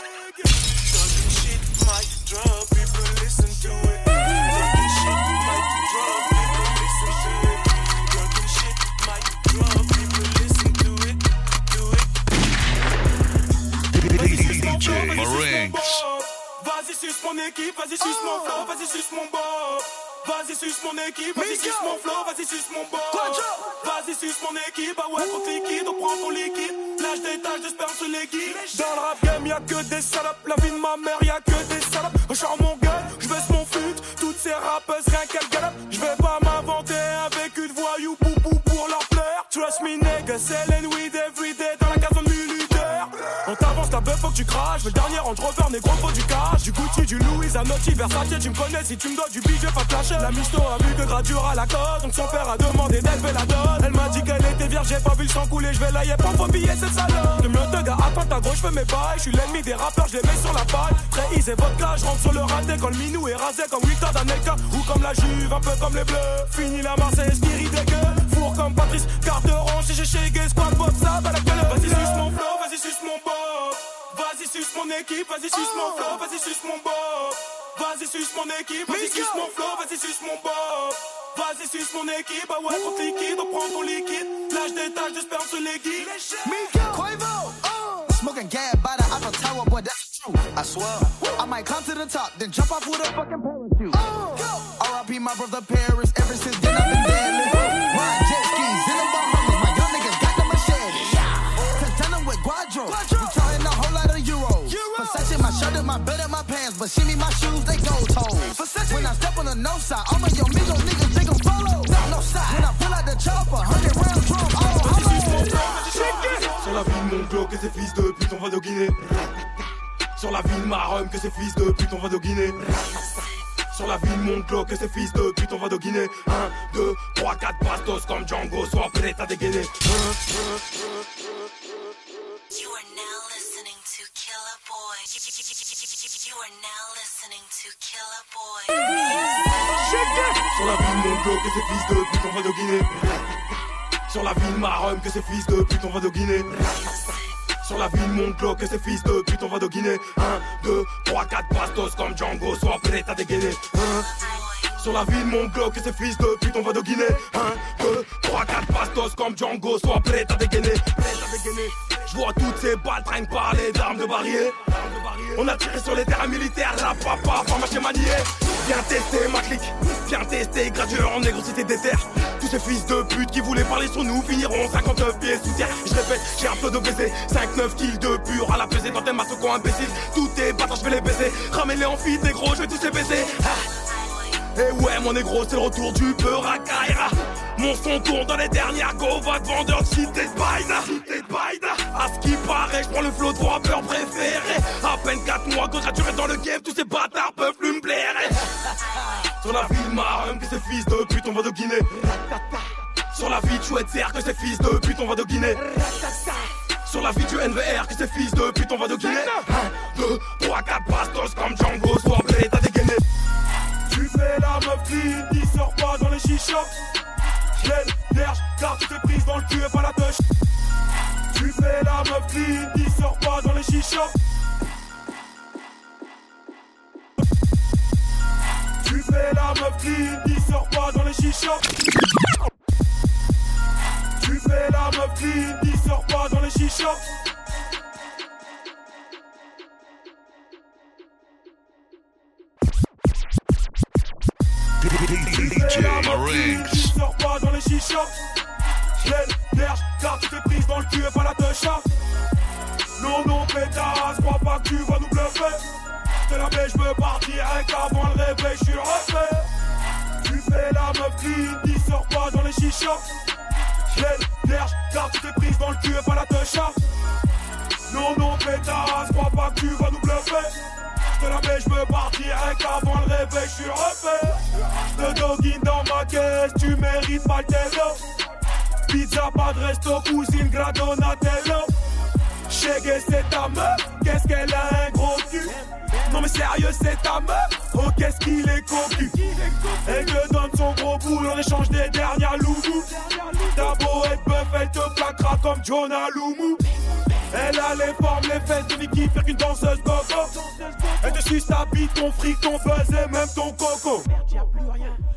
Mon équipe, vas-y, suce mon flow, vas-y, suce mon bob. Vas-y, suce mon équipe, vas-y, suce mon flow, vas-y, suce mon bob. Vas-y, suce mon équipe, ah ouais, contre liquide, on prend ton liquide. Lâche des tâches de sperme sur les guides. Dans le rap game, y'a que des salopes. La vie de ma mère, y'a que des salopes. Je sors mon gun, je baisse mon fut. Toutes ces rappeuses, rien qu'elles galopent. Je vais pas m'inventer avec une voyou boubou pour leur plaire. Trust me, nigga, selling weed tu craches. Le dernier Range Rover, négro, faut du cash. Du Gucci, du Louis, Zanotti, Versace. Tu me connais si tu me donnes du billet, pas te lâcher. La misto a vu que gradure à la côte. Donc son père a demandé d'élever la dot. Elle m'a dit qu'elle était vierge, j'ai pas vu le sang couler. Je vais la yep, pas billet, cette salope. Le mieux de gars, attends ta je fais mes bails. Je suis l'ennemi des rappeurs, je les mets sur la paille. Très easy, vodka, je rentre sur le raté. Quand le minou est rasé comme Victor d'Anelka. Ou comme la Juve, un peu comme les bleus. Fini la Marseillaise, spirit des gueux. Four comme Patrice, Carteron, si j'ai chez Gay, squad, WhatsApp, à la. Vas-y, suce mon flow, vas-y, suce mon bob. Vas-y, suce mon équipe, vas-y, suce mon flow, vas-y, suce mon bob. Vas-y, suce mon équipe, vas-y, suce mon flow, vas-y, suce mon bob. Vas-y, suce mon équipe, ah ouais, contre liquide, on prend ton liquide. Lâche des tâches de sperme sur les guides. Quavo, uh. Smoking gas by the Eiffel Tower, boy, that's true. I swear. I might come to the top, then jump off with a fucking parachute. R.I.P. my brother Paris, ever since then I've been deadly. My shirt and my belt and my pants, but shimmy my shoes, they gold toes. When I step on the no side, all my yo amigos niggas, they gon' follow. No, no side. When I pull out the chopper, 100 round drum, oh, Sur la vie de mon bloc et ses fils de pute, on va doguiner. Sur la vie de ma rhum que ses fils de pute, on va doguiner. Sur la vie de mon bloc et ses fils de pute, on va doguiner. 1, 2, 3, 4 bastos comme Django, sois prêt à dégainer. You are now listening to Killer Boy. Sur la ville, mon bloc, que ces fils de pute, on va de Guinée. Sur la ville, Marum, que ces fils de pute, on va de Guinée. Sur la ville, mon bloc, que ces fils de pute, on va de Guinée. 1, 2, 3, 4 bastos comme Django, sois prêt à dégainer. 1, sur la ville, mon bloc, que ces fils de pute, on va de Guinée. 1, 2, 3, 4 bastos comme Django, sois prêt à dégainer. Prêt à dégainer. Vois toutes ces balles traînent par les d'armes de barrière. On a tiré sur les terrains militaires, la papa, pharmacie manié. Viens tester ma clique, viens tester, gradueur en négocité des terres. Tous ces fils de pute qui voulaient parler sur nous finiront 59 pieds sous terre. Je répète, j'ai un peu de baiser, 5-9 kills de pur à la pesée dans tes masses con imbécile. Tous tes bâtards, je vais les baiser. Ramène-les en fit, négro, je vais tous les baiser. Et ouais, mon négro, c'est le retour du peur à Kaira. Mon son tourne dans les dernières go, va te vendeur de de. Cité de Baïda. À ce qui paraît, je prends le flot de rappeurs préférés. À peine 4 mois que j'ai dans le game, tous ces bâtards peuvent plus me blairer. Sur la ville marrum, que ces fils de pute, on va de Guinée. Sur la vie de chouette que ces fils de pute, on va de Guinée. Sur la vie du NVR, que ces fils de pute, on va de Guinée. 1, 2, 3, 4 bastos comme Django, prêt à dégainé. Tu fais la meuf clean, qui sort pas dans les chichas. Gel, derge, car tu t'es prise dans le cul et pas la touche. Tu fais la meuf clean, qui sort pas dans les chichas. Tu fais la meuf clean, qui sort pas dans les chichas. Tu fais la meuf clean, qui sort pas dans les chichas. DJ sors pas dans les chichas. Gel, derge, car tu t'es prise dans le cul et pas la techa. Non, non, pétasse, crois pas que tu vas nous bluffer. T'es la baie, je veux partir avec avant le réveil, je suis refait. Tu fais la meuf clean, qui sort pas dans les chichas. Gel, derge, car tu t'es prise dans le cul et pas la techa. Non, non, pétasse, crois pas que tu vas nous bluffer. De la baie, je veux partir avant le réveil, je suis refait. Le dogging dans ma caisse, tu mérites pas le télo. Pizza, pas de resto, cousine, gradonatello. Chegué, c'est ta meuf, qu'est-ce qu'elle a un gros cul? Non mais sérieux, c'est ta meuf, oh qu'est-ce qu'il est cocu. Elle te donne son gros boule en échange des dernières loulous. T'as beau être bœuf, elle te plaquera comme Jonah Loumou. Elle a les formes, les fesses de Nicky, faire qu'une danseuse gogo. Elle te suce ta bite, ton fric, ton buzz et même ton coco.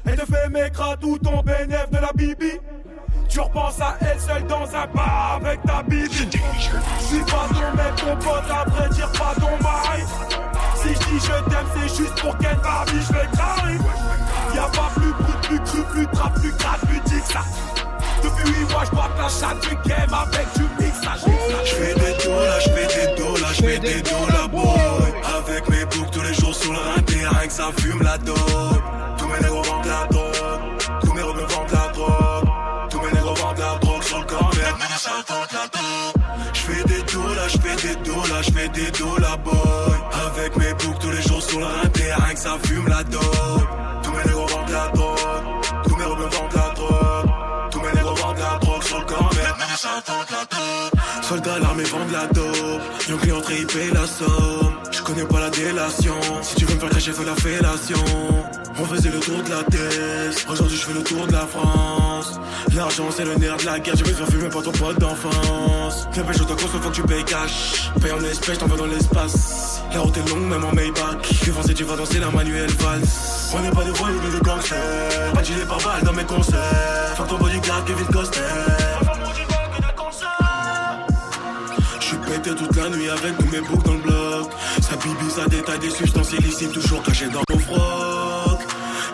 Elle te fait mécra tout ton bénéf de la bibi. Tu repenses à elle seule dans un bar avec ta bibi. Si pas ton mec, ton pote, après tire pas ton mari. Si je dis je t'aime, c'est juste pour qu'elle Barbie, je vais carré. Y'a pas plus brut, plus cru, plus trap, plus grave, plus que ça. Depuis 8 mois, je bois la chatte du game avec du mix. Je fais des dollars, je fais des dollars, je fais des dollars, boy. Avec mes boucles tous les jours sur le ring, rien que ça fume la dope. Tous mes négros Je fais des dollars, je fais des dollars, je fais des dollars, boy. Avec mes boucles tous les jours sur ring, rien que ça fume la dope. Tous mes négros vendent la drogue, tous mes rebeux vendent la drogue. Tous mes négros vendent la drogue sur le corner, mais la. Soldats l'armée vendent la dope, Yon client paye la somme. Pas la délation, si tu veux me faire cracher, fais la fellation. On faisait le tour de la tête, aujourd'hui je fais le tour de la France. L'argent c'est le nerf de la guerre, je vais faire fumer par ton pote d'enfance. Viens pêche ta course, faut que tu payes cash. Paye en espèces, t'envoies dans l'espace. La route est longue, même en Maybach. Tu vas tu vas danser la manuelle valse. On n'est pas des voyous mais des gangsters. Pas de par balle dans mes concerts. Fuck ton bodyguard, Kevin Costner. J'suis pété toute la nuit avec tous mes boucles dans le bloc. Sa bibi, ça détaille des substances illicites toujours cachées dans mon froc.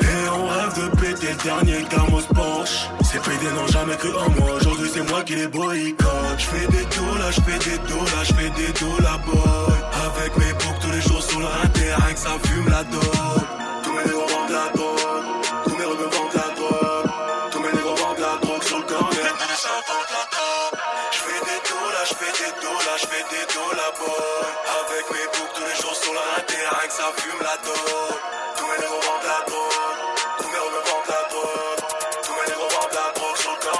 Et on rêve de péter le dernier Camos Porsche. Ces PD n'ont jamais cru en moi. Aujourd'hui, c'est moi qui les boycotte. J'fais des dollars, j'fais des dollars, j'fais des dollars, boy. Avec mes boucles tous les jours sur le rien que ça fume la dope. Tous mes négros vendent la drogue. Tous mes rebeux vendent la drogue. Tous mes négros vendent la drogue sur le corner. La. J'fais des dollars, j'fais des dollars, j'fais des. Avec mes boucles tous les jours sur le rien que ça fume la dope. Tous mes négros vendent la drogue. Tous mes rebeux vendent la drogue. Tous mes négros vendent la drogue sur le la.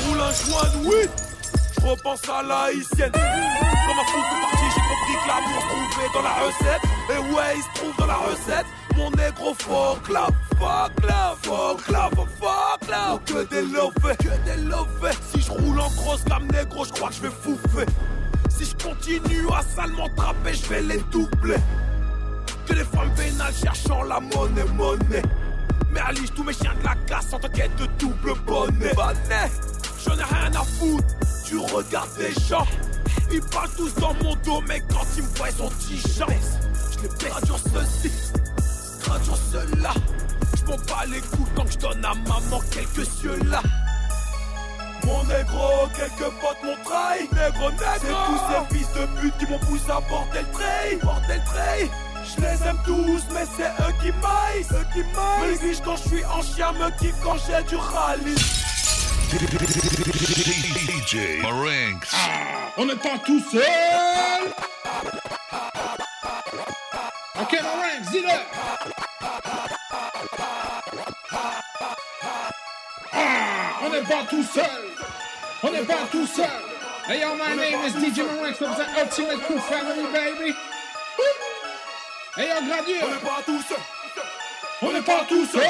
Roule un joint de weed, je repense à la haïtienne. Comme un fou, c'est parti, j'ai compris là pour se trouver dans la recette. Et ouais, il se trouve dans la recette. Mon négro fuck la fuck la fuck la fuck la Que des lovés, que des lovés. Si je roule en grosse gamme négro, je crois que je vais fouffer. Si je continue à salement trapper, je vais les doubler. Que les femmes vénales cherchant la monnaie, monnaie. Mais Alice, tous mes chiens de la casse en quête de double bonnet. Bonnet, j'en ai rien à foutre. Tu regardes les gens, ils parlent tous dans mon dos, mais quand ils me voient, ils sont tigeants. Je les baisse, traduire ceci, traduire cela. Je m'en bats les coups quand je donne à maman quelques cieux là. Mon négro, quelques potes m'ont trahi. Négro, négro. C'est tous ces fils de pute qui m'ont poussé à porter le trait. Porter le trait. Je les aime tous, mais c'est eux qui maillent. Eux qui maillent. Me quand je suis en chien, me kiffe quand j'ai du rallye. DJ Marinx. Ah, on n'est pas tout seul. Ok, Marinx, dis-le. On n'est pas tout seul. On n'est pas tout seul. Hey yo, my name is DJ from the Ultimate Crew Family, baby. Hey yo. On n'est pas tout seul. On n'est pas tout seul.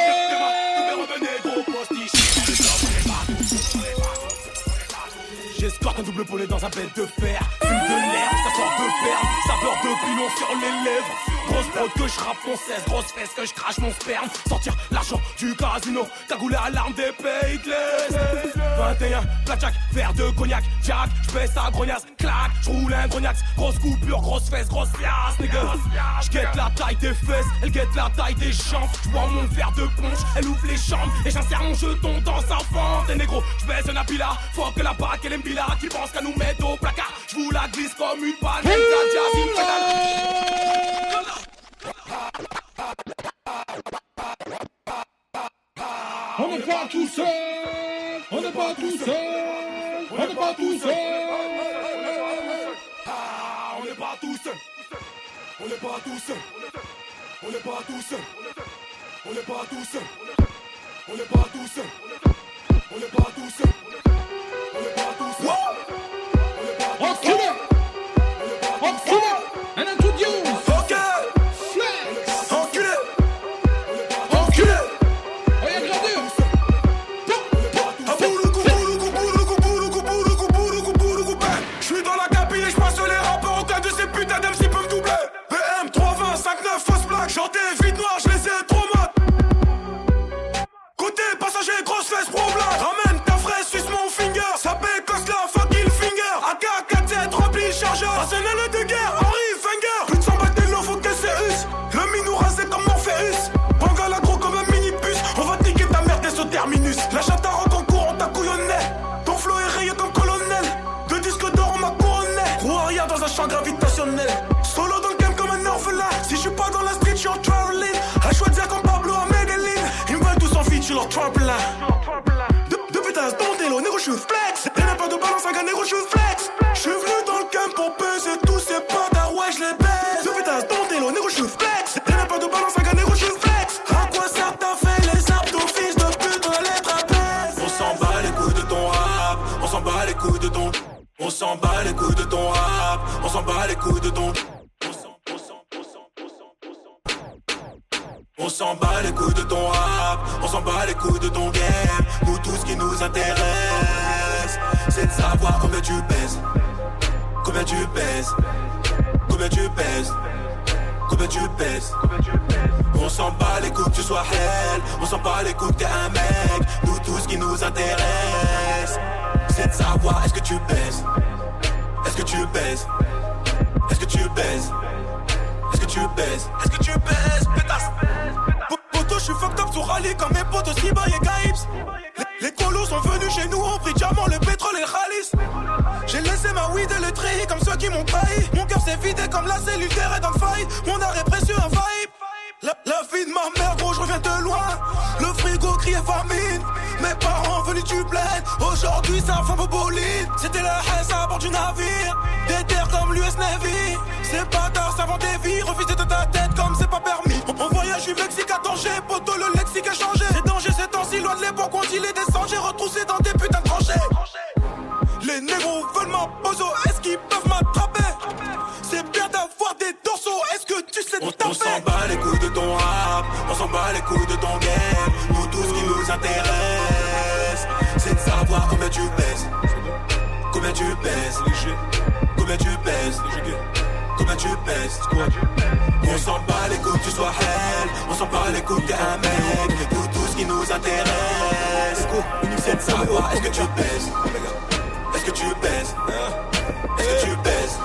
J'escorte un double poney dans un bête de fer. Fume de l'herbe, ça sort de perles. Saveur de pilon sur les lèvres. Grosse prod que je rappe mon 16, grosse fesse que je crache mon sperme. Sortir l'argent du casino, cagoulé à l'arme des pays de l'Est. 21, blackjack, verre de cognac, jack, j'baisse à grognasse, clac, j'roule un grognax, grosse coupure, grosse fesse, grosse liasse, nigga. J'guette la taille des fesses, elle guette la taille des champs. J'bois mon verre de punch, elle ouvre les chambres et j'insère mon jeton dans sa fente. Et négro, j'baisse un apila, faut que la bague et l'embila qui pense qu'à nous mettre au placard. J'vous la glisse comme une panne, On n'est pas tout seul. On n'est pas tout seul. On n'est pas tout seul. On n'est pas tout seul. On n'est pas tout seul. On n'est pas tout seul. On n'est pas tout seul. On n'est pas tout seul. On n'est pas tout seul. On n'est pas tout seul. Enculé. Enculé. And introduce. Qui m'ont. Mon cœur s'est vidé comme la cellule est dans le fight. Mon arrêt précieux, un vibe. La, vie de ma mère, gros, je reviens de loin. Le frigo criait famine. Mes parents venus du bled. Aujourd'hui, ça femme au bolide. C'était la haine à bord du navire. Des terres comme l'US Navy. Ces bâtards savent des vies. Refuser de ta tête comme c'est pas permis. On, voyage du Mexique à danger. Poto, le lexique a changé. C'est danger, c'est temps si loin de l'époque on dit les descend. J'ai retroussé dans des putains de tranchées. Les négros veulent ma. Bat les couilles de ton game. Nous, tout ce qui nous intéresse, c'est de savoir combien tu pèses. Combien tu pèses, Combien tu pèses, Combien tu pèses, On s'en bat les couilles tu sois elle. On s'en bat les couilles t'es un mec. Nous, tout ce qui nous intéresse, c'est de savoir est-ce que tu pèses. Est-ce que tu pèses, Est-ce que tu pèses?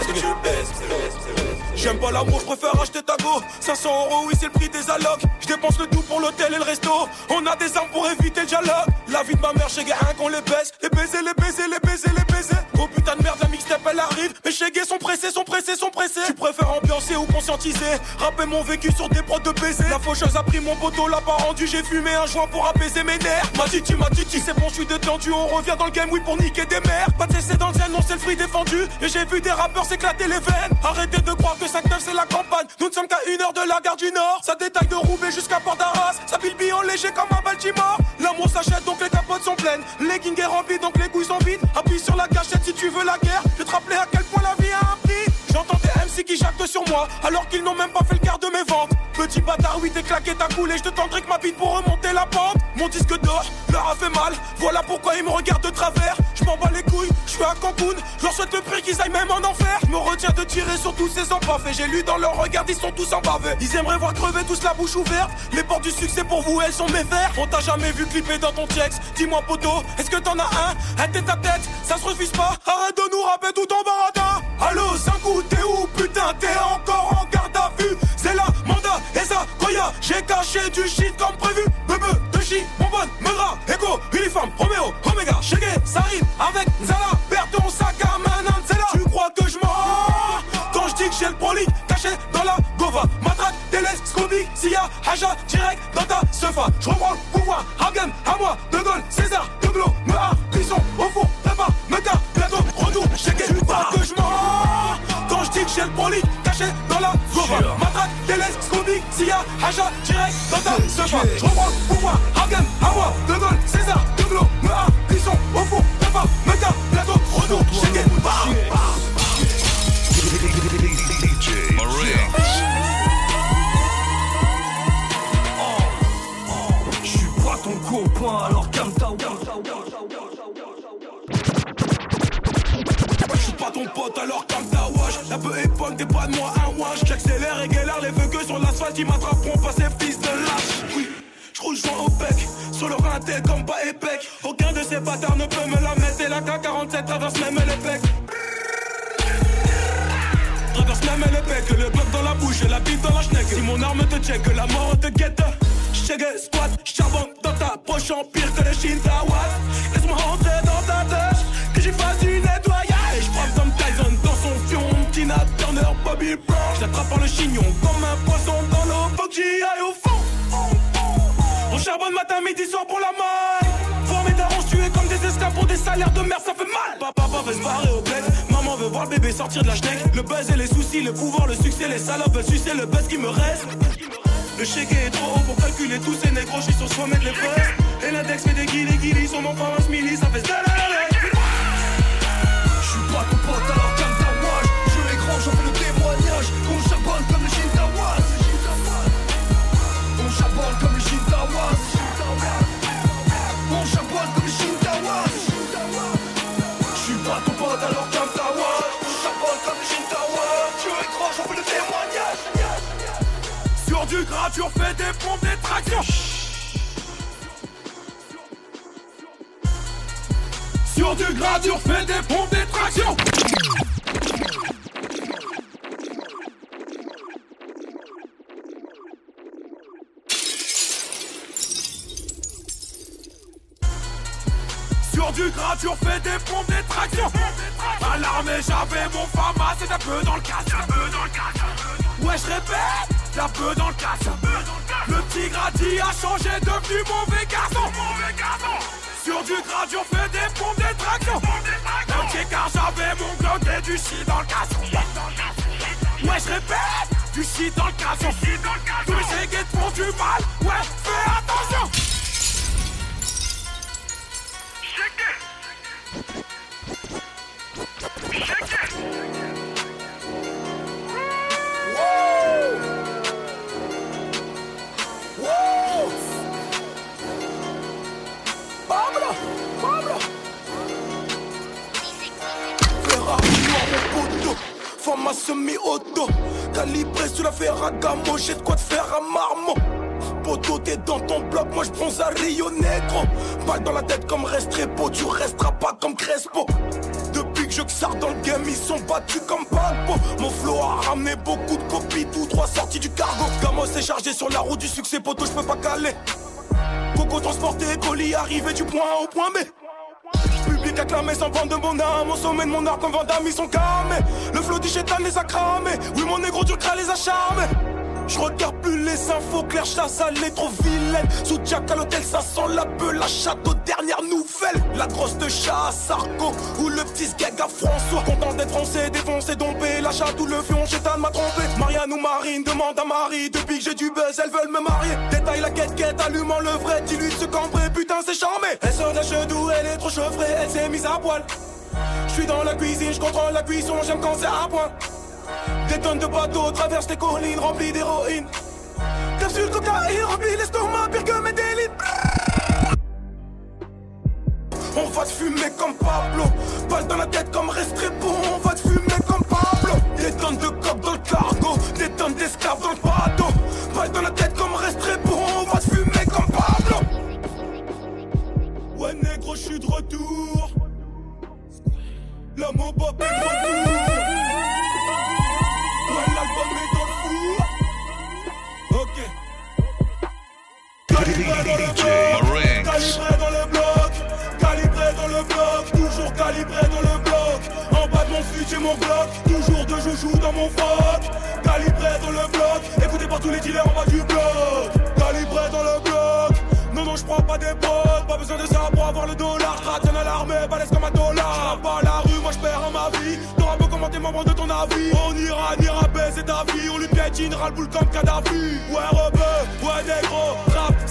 Est-ce que tu pèses? J'aime pas l'amour, je préfère acheter ta go. 500 euros, oui c'est le prix des allocs. Je dépense le tout pour l'hôtel et le resto. On a des armes pour éviter le dialogue. La vie de ma mère chez Gain qu'on les baisse. Les baisers, les baisers, les baisers, les baisers. Oh putain de merde, la mixtape elle arrive. Chez Gay sont pressés, sont pressés, sont pressés. Tu préfères ambiancer ou conscientiser? Rapper mon vécu sur des prods de baiser. La faucheuse a pris mon poteau, l'a pas rendu. J'ai fumé un joint pour apaiser mes nerfs. Ma titi, ma titi, c'est bon, je suis détendu. On revient dans le game, oui pour niquer des mères. Pas de cesser dans le non c'est le fruit défendu. Et j'ai vu des rappeurs s'éclater les veines. Arrêtez de croire que 5-9 c'est la campagne. Nous ne sommes qu'à une heure de la gare du Nord. Ça détaille de Roubaix jusqu'à Port d'Arras. Ça pile en léger comme un Baltimore. L'amour s'achète donc les capotes sont pleines. Les est rempli donc les couilles sont vides. Appuie sur la gâchette si tu veux la guerre. Je te rappeler à quel point la vie a un prix. J'entends des MC qui jactent sur moi alors qu'ils n'ont même pas fait le quart de mes ventes. Petit bâtard, oui, t'es claqué ta coulée. Je te tendrai que ma bite pour remonter la pente. Mon disque d'or leur a fait mal. Voilà pourquoi ils me regardent de travers. Je m'en bats les couilles, je suis à Cancun. Je leur souhaite le prix qu'ils aillent même en enfer. Je me retiens de tirer sur tous ces empaffés. J'ai lu dans leur regard, ils sont tous embavés. Ils aimeraient voir crever tous la bouche ouverte. Les portes du succès pour vous, elles sont mes verres. On t'a jamais vu clipper dans ton texte. Dis-moi, poteau, est-ce que t'en as un Un tête à tête, ça se refuse pas. Arrête de nous rapper tout en barada. Allô, coup, t'es où Putain, t'es encore en garde à vue. C'est la mandat, et ça, Koya. J'ai caché du shit comme prévu. Bebe, de chi, bonbonne, Megra, Ego, uniforme, Romeo, Omega, Shege, Sarine, avec Zala, perds ton sac à main, Tu crois que je mens? Quand je dis que j'ai le prolique caché dans la Gova, Matraque, Télès, Scooby, Sia, Haja, direct dans ta sefa. Je reprends le pouvoir, Hagen, à moi, De César, De Glo, Mea, Bison, Le prolique caché dans la Gova, Matraque, Télès, Scooby, Sia, Haja, direct dans ta sefa. Je reprends pouvoir, Hagen, moi, De Gaulle, César, De Glo, Mea, Bison, au fond, Papa, Meta, Plateau, Redoux, Shege, DJ Marinx. Je suis pas ton copain, alors ton pote alors calme ta wash. La peu époque t'es pas de moi un wash. J'accélère et galère les vœux que sur l'asphalte Ils m'attraperont pas ces fils de lâche. Oui je roule joint au bec, sur le comme pas épec. Aucun de ces bâtards ne peut me la mettre. Et la K47 traverse même les pecs. Traverse même les pecs, le bloc dans la bouche et la bite dans la schneck. Si mon arme te check, la mort te guette. Chegue, squat, charbon dans ta poche en pire que les Shintawas Laisse-moi rentrer dans J'attrape par le chignon comme un poisson dans l'eau, faut que j'y aille au fond. On charbonne matin, midi, soir pour la maille. Voir mes darons tués comme des esclaves pour des salaires de merde, ça fait mal. Papa, papa veut se barrer au bled. Maman veut voir le bébé sortir de la schneck. Le buzz et les soucis, le pouvoir, le succès Les salopes veulent sucer le buzz qui me reste. Le chèque est trop haut pour calculer tous ces négros Je suis sur sommet de l'épreuve Et l'index fait des guilis guilis Sur mon enfant un smiley, ça fait. Je suis pas ton pote, alors calme ta. Je les j'en fais le. On charbonne comme les Shintawas. On charbonne comme les Shintawas. On charbonne comme les Shintawas. Je suis pas ton pote, alors calme ta wash. On charbonne comme les Shintawas. Je les grands, j'en le témoignage. Sur du gras, tu refais des pompes, des tractions Sur du gras, tu refais des pompes, des tractions Sur du gras, tu refais des pompes, des tractions. À l'armée, j'avais mon fama, c'est un peu dans le casse Ouais, je répète, la peu dans le casse Le petit grati a changé, devenu mauvais garçon. Sur du gras, tu refais des pompes, des tractions. Ok, car j'avais mon glock et du shit dans le casson Ouais, je répète, du shit dans le casson Tous les guettes font du mal, ouais, fais attention Michel Pablo! Pablo! Mon poteau, fais à semi-auto, calibré sur la ferra gambo, j'ai de quoi te faire un marmo! Poto, t'es dans ton bloc, moi je bronze à Rio Negro. Balle dans la tête comme Restrepo, tu resteras pas comme Crespo. Depuis que je sors dans le game, ils sont battus comme Balbo. Mon flow a ramené beaucoup de copies, tous trois sorties du cargo. Gamos est chargé sur la route du succès, poto, je peux pas caler. Coco transporté, colis arrivé du point au point B. Public acclamé sans vendre de mon âme Au sommet de mon arc comme Vandame ils sont calmés Le flot du chétan les a cramés Oui mon négro du crâne les a charmés je regarde plus les infos, Claire chasse, elle est trop vilaine. Sous Jack à l'hôtel, ça sent la beule, la château, dernière nouvelle. La grosse de chat à Sarko, ou le petit gag à François. Content d'être français, défoncé, dompé. La chatte ou le fion, chétan m'a trompé. Marianne ou Marine demande à Marie, depuis que j'ai du buzz, elles veulent me marier. Détaille la quête, quête, allumant le vrai, dilue ce cambré, putain c'est charmé. Elle sort de la chedou, elle est trop chauffée, elle s'est mise à poil. Je suis dans la cuisine, je contrôle la cuisson, j'aime quand c'est à point. Des tonnes de bateaux traversent les collines remplies d'héroïne. Capsule cocaïne remplit l'estomac, pire que mes délits. On va te fumer comme Pablo. Balle dans la tête comme Restrepo. On va te fumer comme Pablo. Des tonnes de coques dans le cargo. Des tonnes d'esclaves dans le bateau. Balle dans la tête comme Restrepo. On va te fumer comme Pablo. Ouais, négro, je suis de retour. La mobop est de retour. Calibré dans le bloc, calibré dans le bloc, toujours calibré dans le bloc. En bas de mon fut j'ai mon bloc, toujours de joujou dans mon froc. Calibré dans le bloc, écouté par tous les dealers en bas du bloc. Calibré dans le bloc, non non je prends pas des potes, pas besoin de ça pour avoir le dollar. J'rate à l'armée, balèze comme un dollar. Pas la rue, moi je perds ma vie. T'auras beau commenter membre de ton avis. On ira, on ira baiser ta vie. On lui piétinera le boule comme Kadhafi. Ouais, rebeu, ouais, négro,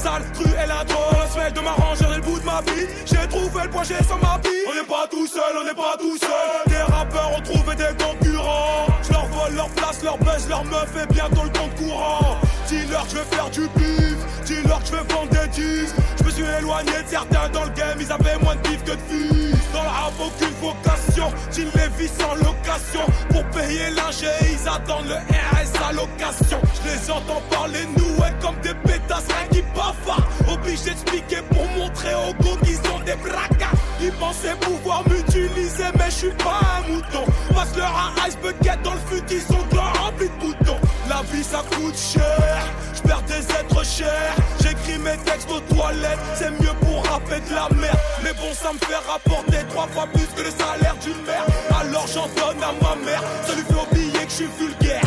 sale, cru et la drogue. La semelle de ma rangerai le bout de ma vie. J'ai trouvé le point G sans ma vie. On n'est pas tout seul, on n'est pas tout seul. Des rappeurs ont trouvé des concurrents. Je leur vole leur place, leur buzz, leur meuf et bientôt le compte courant. Dis-leur je vais faire du bif. Dis-leur que je vendre des disques. Je me suis éloigné de certains dans le game. Ils avaient moins de bif que de filles. Dans le aucune vocation. Gilles Lévis sans location. Pour payer l'ingé, ils attendent le RS à location. Je les entends parler noués comme des pétasses, rien qui bavardent. Obligé d'expliquer pour montrer au go qu'ils sont des bracas. Ils pensaient pouvoir m'utiliser, mais je suis pas un mouton. Passe leur un ice bucket dans le fut, ils sont doigts remplis de boutons. La vie ça coûte cher, je perds des êtres chers. J'écris mes textes aux toilettes, c'est mieux pour rapper de la merde. Mais bon, ça me fait rapporter trois fois plus que le salaire d'une mère. Alors j'en donne à ma mère, ça lui fait oublier que je suis vulgaire.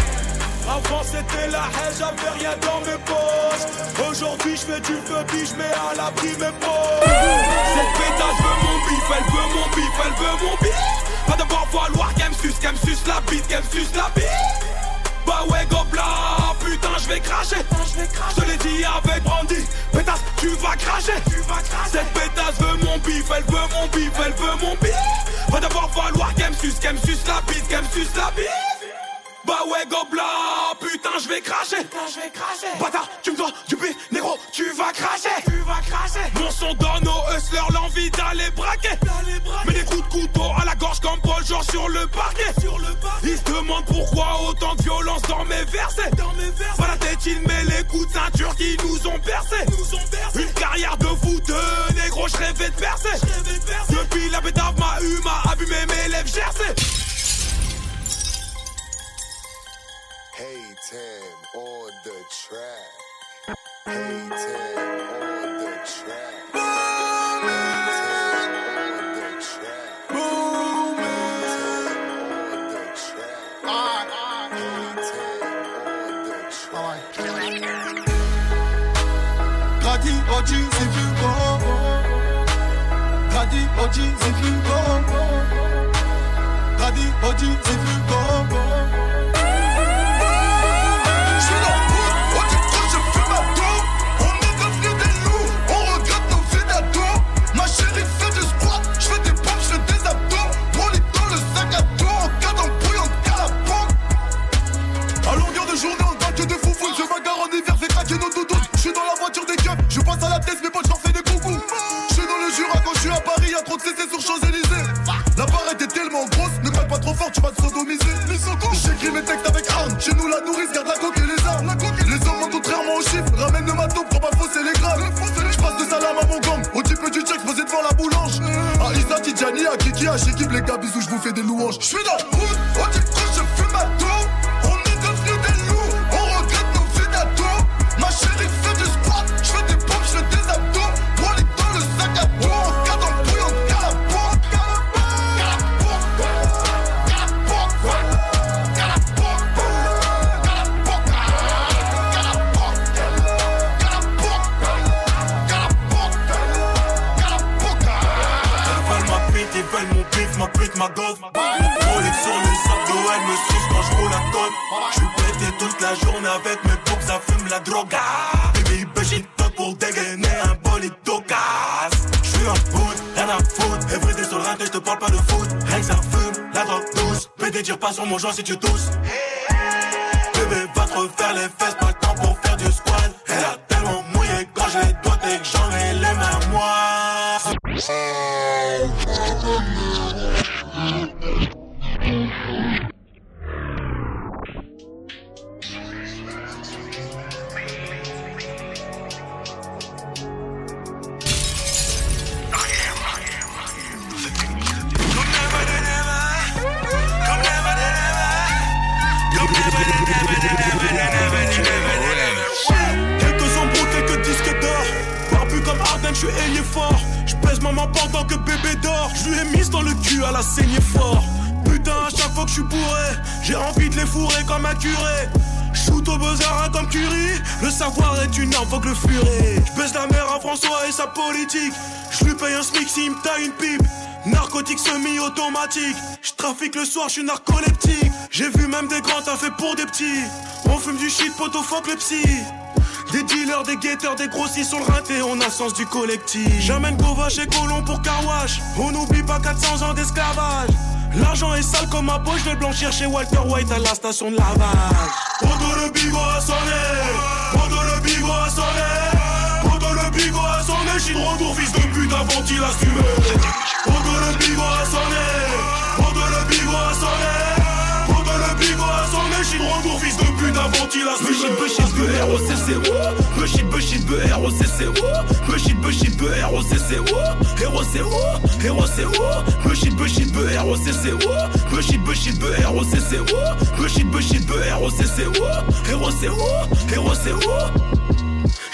Avant c'était la haine, j'avais rien dans mes poches. Aujourd'hui je fais du feu, je mets à l'abri mes poches. Cette pétasse veut mon bif, elle veut mon bif, elle veut mon bif. Va devoir falloir qu'elle me suce, qu'elle me suce la bite, qu'elle me suce la bite. Bah ouais gobla, putain je vais cracher Je l'ai dit avec Brandy Pétasse tu vas cracher Cette pétasse veut mon bif Elle veut mon bif, elle veut mon bif Va d'abord falloir qu'elle me suce Qu'elle me suce la bite, qu'elle me suce la bite bah ouais gobla, putain je vais cracher. Bâtard, tu me dois du bif, négro, tu vas cracher. Tu vas cracher. Mon son donne aux hustlers l'envie d'aller braquer. Mais des coups de couteau à la gorge comme Paul George sur le parquet. Ils se demandent pourquoi autant de violence dans mes versets. Pas la tête il met les coups de ceinture qui nous ont bercés. Une carrière de deux, négro je rêvais de percer. Depuis la pétave m'a eu, m'a abîmé mes lèvres gercées Hey Tam on the track. Hey Tam on the track. Hey Tam on the track. Gradi oggi si fugo Gradi oggi si fugo Gradi oggi si fugo Je choisi du 12 semi-automatique. Je trafique le soir, je suis narcoleptique. J'ai vu même des grands, t'as fait pour des petits. On fume du shit, poteau, fuck le psy. Des dealers, des guetteurs, des grossistes sur le rinté, on a sens du collectif. J'amène Gova chez Colomb pour Carwash. On n'oublie pas 400 ans d'esclavage. L'argent est sale comme ma poche, je vais blanchir chez Walter White à la station de lavage. Podo le bigot a sonné, le bigot a Bigot a sonné, j'suis de retour, fils de pute, avant il assumé. Podo le bigot a sonné, Podo le bigot a sonné, Podo le bigot a sonné, j'suis de retour, fils de pute, avant il assumé. Bullshit, bullshit, B-R-O-C-C-O Bullshit, bullshit, B-R-O-C-C-O Bullshit, bullshit, B-R-O-C-C-O Héros, c'est O, héros, c'est O Bullshit, bullshit, B-R-O-C-C-O Bullshit, bullshit, B-R-O-C-C-O Bullshit, bullshit, B-R-O-C-C-O Héros, c'est O, héros, c'est O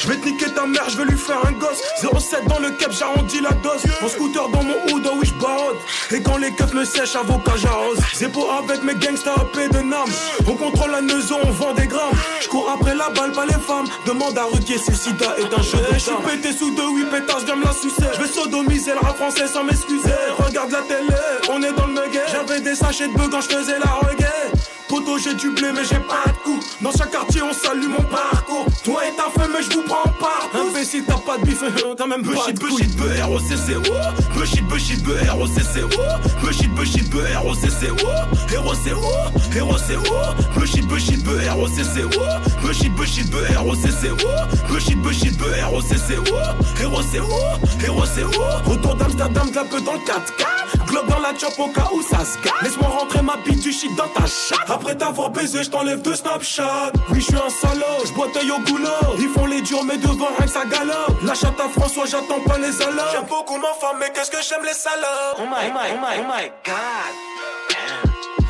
Je vais te niquer ta mère, je vais lui faire un gosse. 07 dans le cap, j'arrondis la dose. Mon scooter dans mon hood, oh oui j'barode Et quand les keufs me sèchent, avocat j'arrose. Pour avec mes gangsters à paix de nam. On contrôle la neuson, on vend des grammes. Je cours après la balle, pas les femmes. Demande à Ruquier si le sida est un jeu de Je suis pété sous deux, huit pétasses, viens me la sucer. Je vais sodomiser le rap français sans m'excuser. Regarde la télé, on est dans le nugget J'avais des sachets de bœufs quand je faisais la reggae Poto j'ai du blé mais j'ai pas de coup Dans chaque quartier on salue mon parcours Toi et ta femme mais je vous prends pas Imbécile t'as pas de bif T'as même pas Bullshit, de bullshit, B-R-O-C-C-O Bullshit, bullshit, Bullshit, bullshit, B-R-O-C-C-O Héros, c'est O, héros, c'est O Bullshit, bullshit, B-R-O-C-C-O Bullshit, bullshit, Bullshit, bullshit, B-R-O-C-C-O Héros, c'est O, héros, c'est O Retour d'Amsterdam, peu dans le 4K Globe dans la chop au cas où ça se gâte Laisse-moi rentrer ma bite du shit dans ta chatte Après t'avoir baisé, je t'enlève de Snapchat Oui, je suis un salaud, je boite œil au boulot. Ils font les durs, mais devant rien que ça galope. La chatte à François, j'attends pas les salopes J'aime beaucoup ma femme, mais qu'est-ce que j'aime les salopes? Oh my, oh my, oh my, oh my god.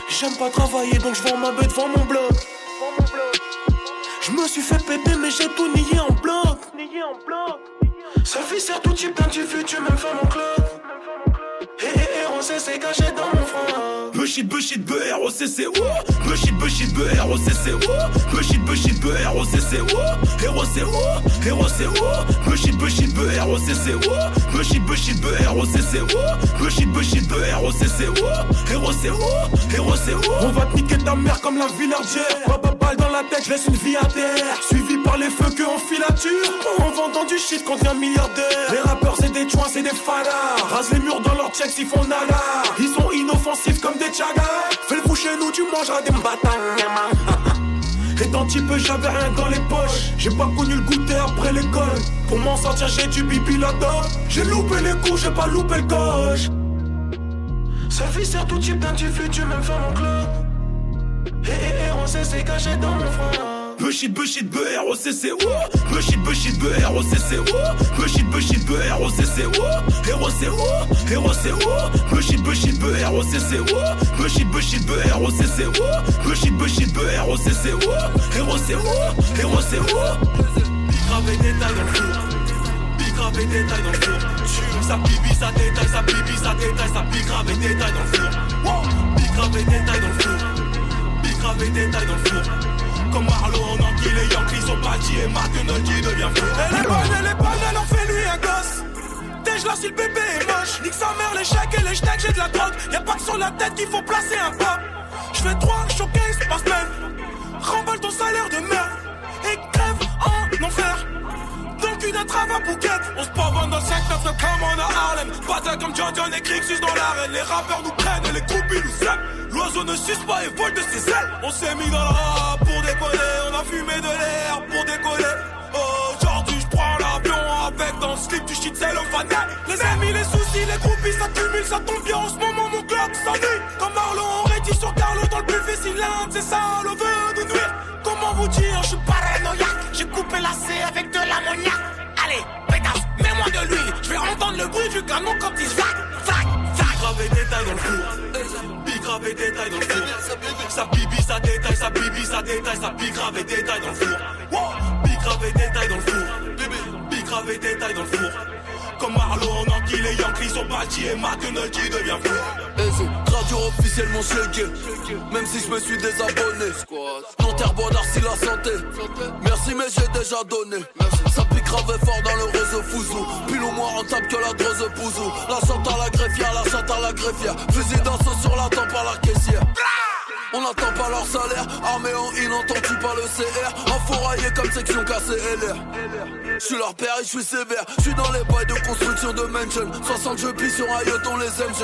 J'aime pas travailler, donc je vends ma bête devant mon bloc. Je me suis fait péter, mais j'ai tout nié en bloc. Nié en bloc. Selfie sur tout type d'individu, même femme en club Bullshit, bullshit, B-R-O-C-C-O Bullshit, bullshit, B-R-O-C-C-O Bullshit, bullshit, B-R-O-C-C-O Héros, c'est O, héros, c'est O. Bullshit, bullshit, B-R-O-C-C-O Bullshit, bullshit, B-R-O-C-C-O Bullshit, bullshit, B-R-O-C-C-o Héros, c'est O, héros, c'est O. On va te niquer ta mère comme la villardière Papa balle dans la tête, laisse une vie à terre. Suivi par les feux que en filature En vendant du shit contre un milliardaire. Les rappeurs c'est des joints, c'est des fadas Rase les murs dans leur checks, ils font nada Ils sont inoffensifs comme des chagas Fais le fou chez nous, tu mangeras des Et tant petit peu j'avais rien dans les poches. J'ai pas connu le goûter après l'école. Pour m'en sortir j'ai du bibi là-dedans J'ai loupé les coups, j'ai pas loupé le coche Selfie sert tout type d'individu, même femme en club. Et, et, et on pensée s'est cachée dans mon front. Bullshit, bullshit, B, R, O, C, C, O. Bullshit, bullshit, B, R, O, C, C, O. Bullshit, bullshit, B, R, O, C, C, O. R, O, C, O. R, O, C, O. Bullshit, bullshit, B, R, O, C, C, O. Bullshit, bullshit, B, R, O, C, C, O. Bullshit, bullshit, B, R, O, C, C, O. R, O, C, O. R, O, C, O. Grave et détail dans le four. Big grave et détail dans le four. Ça pipi, ça détaille, ça pipi, ça détaille, ça pique grave et détail dans le four. Big grave et détail dans le four. Big grave et détail dans le four. Comme Marlo, on enquille les Yankees sont bâtis et maintenant qui devient fou. Elle est bonne, elle est bonne, elle en fait lui un gosse. Dèche là si le bébé est moche. Nique sa mère, les chèques et les steaks, j'ai de la drogue. Y'a pas que sur la tête qu'il faut placer un pop. J'fais trois showcases par semaine. Remballe ton salaire de merde. Et crève en enfer. D'un travail à bouquette. On se pavane dans le 5 9 comme on a Harlem. Bataille comme John John et Crixus dans l'arène. Les rappeurs nous prennent et les groupies nous aiment. L'oiseau ne suce pas et vole de ses ailes. On s'est mis dans le rap fumé de l'air pour décoller. Aujourd'hui, je prends l'avion avec dans le slip du shit, c'est le fanat. Les amis, les soucis, les groupies, ça cumule, ça tombe bien. En ce moment, mon club s'ennuie. Comme Marlon, on sur Carlo dans le buffet cylindre. C'est ça, le veut nous nuire. Comment vous dire, je suis paranoïaque. J'ai coupé la C avec de l'ammoniac. Allez, pétasse, mets-moi de l'huile. Je vais entendre le bruit du canon quand il vac, vac, vac. Grave et détail dans le four. Big détail dans le four. Ça bibi, ça ça détaille, ça big grave et détail dans le four. Big grave et détail dans le four. Big grave et détail dans le four. Comme Marlo, on enquille les Yankees sont bâtis et qui devient fou. Easy, radio officiellement checké Même si je me suis désabonné. Nanterre, Bois d'Arcy, la santé. Merci mais j'ai déjà donné. Ça pique grave fort dans le réseau fouzou. Pile ou moins rentable que la drose pouzou La chante à la greffière, la chante à la greffière. Fusil d'assaut sur la tempe à la caissière on n'attend pas leur salaire, armé en inentendu par le CR Enfouraillé comme section KCLR Je suis leur père et je suis sévère. Je suis dans les bails de construction de mansion. 60 jeux pis sur un yacht on les aime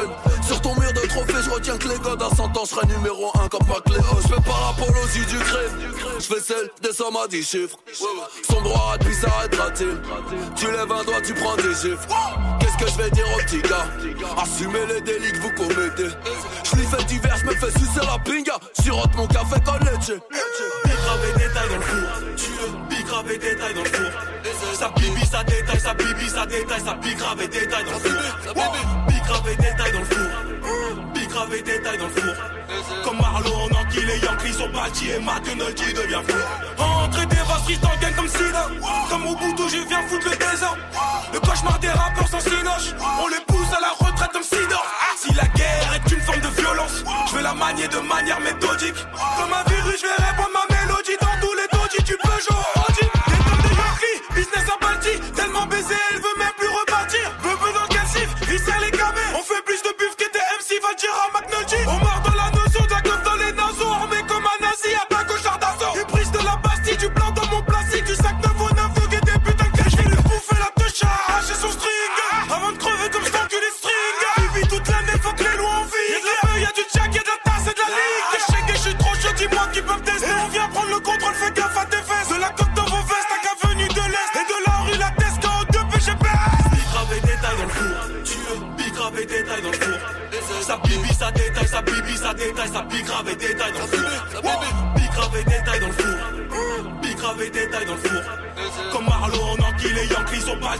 Sur ton mur de trophée je retiens que les gars à 100 ans. Je serai numéro 1 comme pas Cléo Je fais pas l'apologie du crime. Je fais celle des sommes à 10 chiffres. Son droit puis s'arrêtera-t-il Tu lèves un doigt tu prends des chiffres Qu'est-ce que je vais dire aux petits gars? Assumez les délits que vous commettez. Je lui fais divers, je me fais sucer la pinga. Sirote mon café con leche Big grave et détail dans le four. Big grave et détail dans le four. Ça bibi, ça détaille, ça bibi, ça détaille, ça big grave et détail dans le four. Big grave et détail dans le four. Big grave et détail dans le four. Comme Marlo, on enquille les Yankees sont bâtis et McDonald qui devient fou. Entrée des vaches, dans le gang comme Sida. Comme au bout je viens foutre le désordre. Le cauchemar des rappeurs sans sinoche.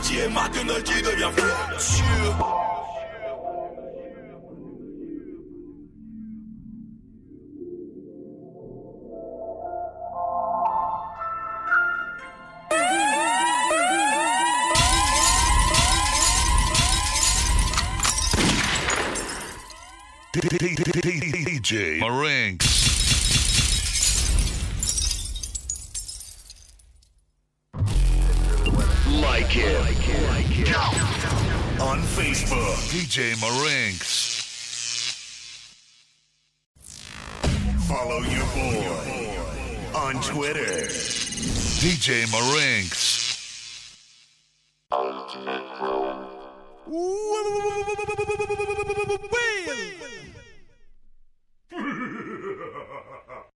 Yankees sont bâtis et McDonald qui devient fou. DJ Marinx. Facebook, DJ Marinks. Follow your boy on Twitter, DJ Marinks.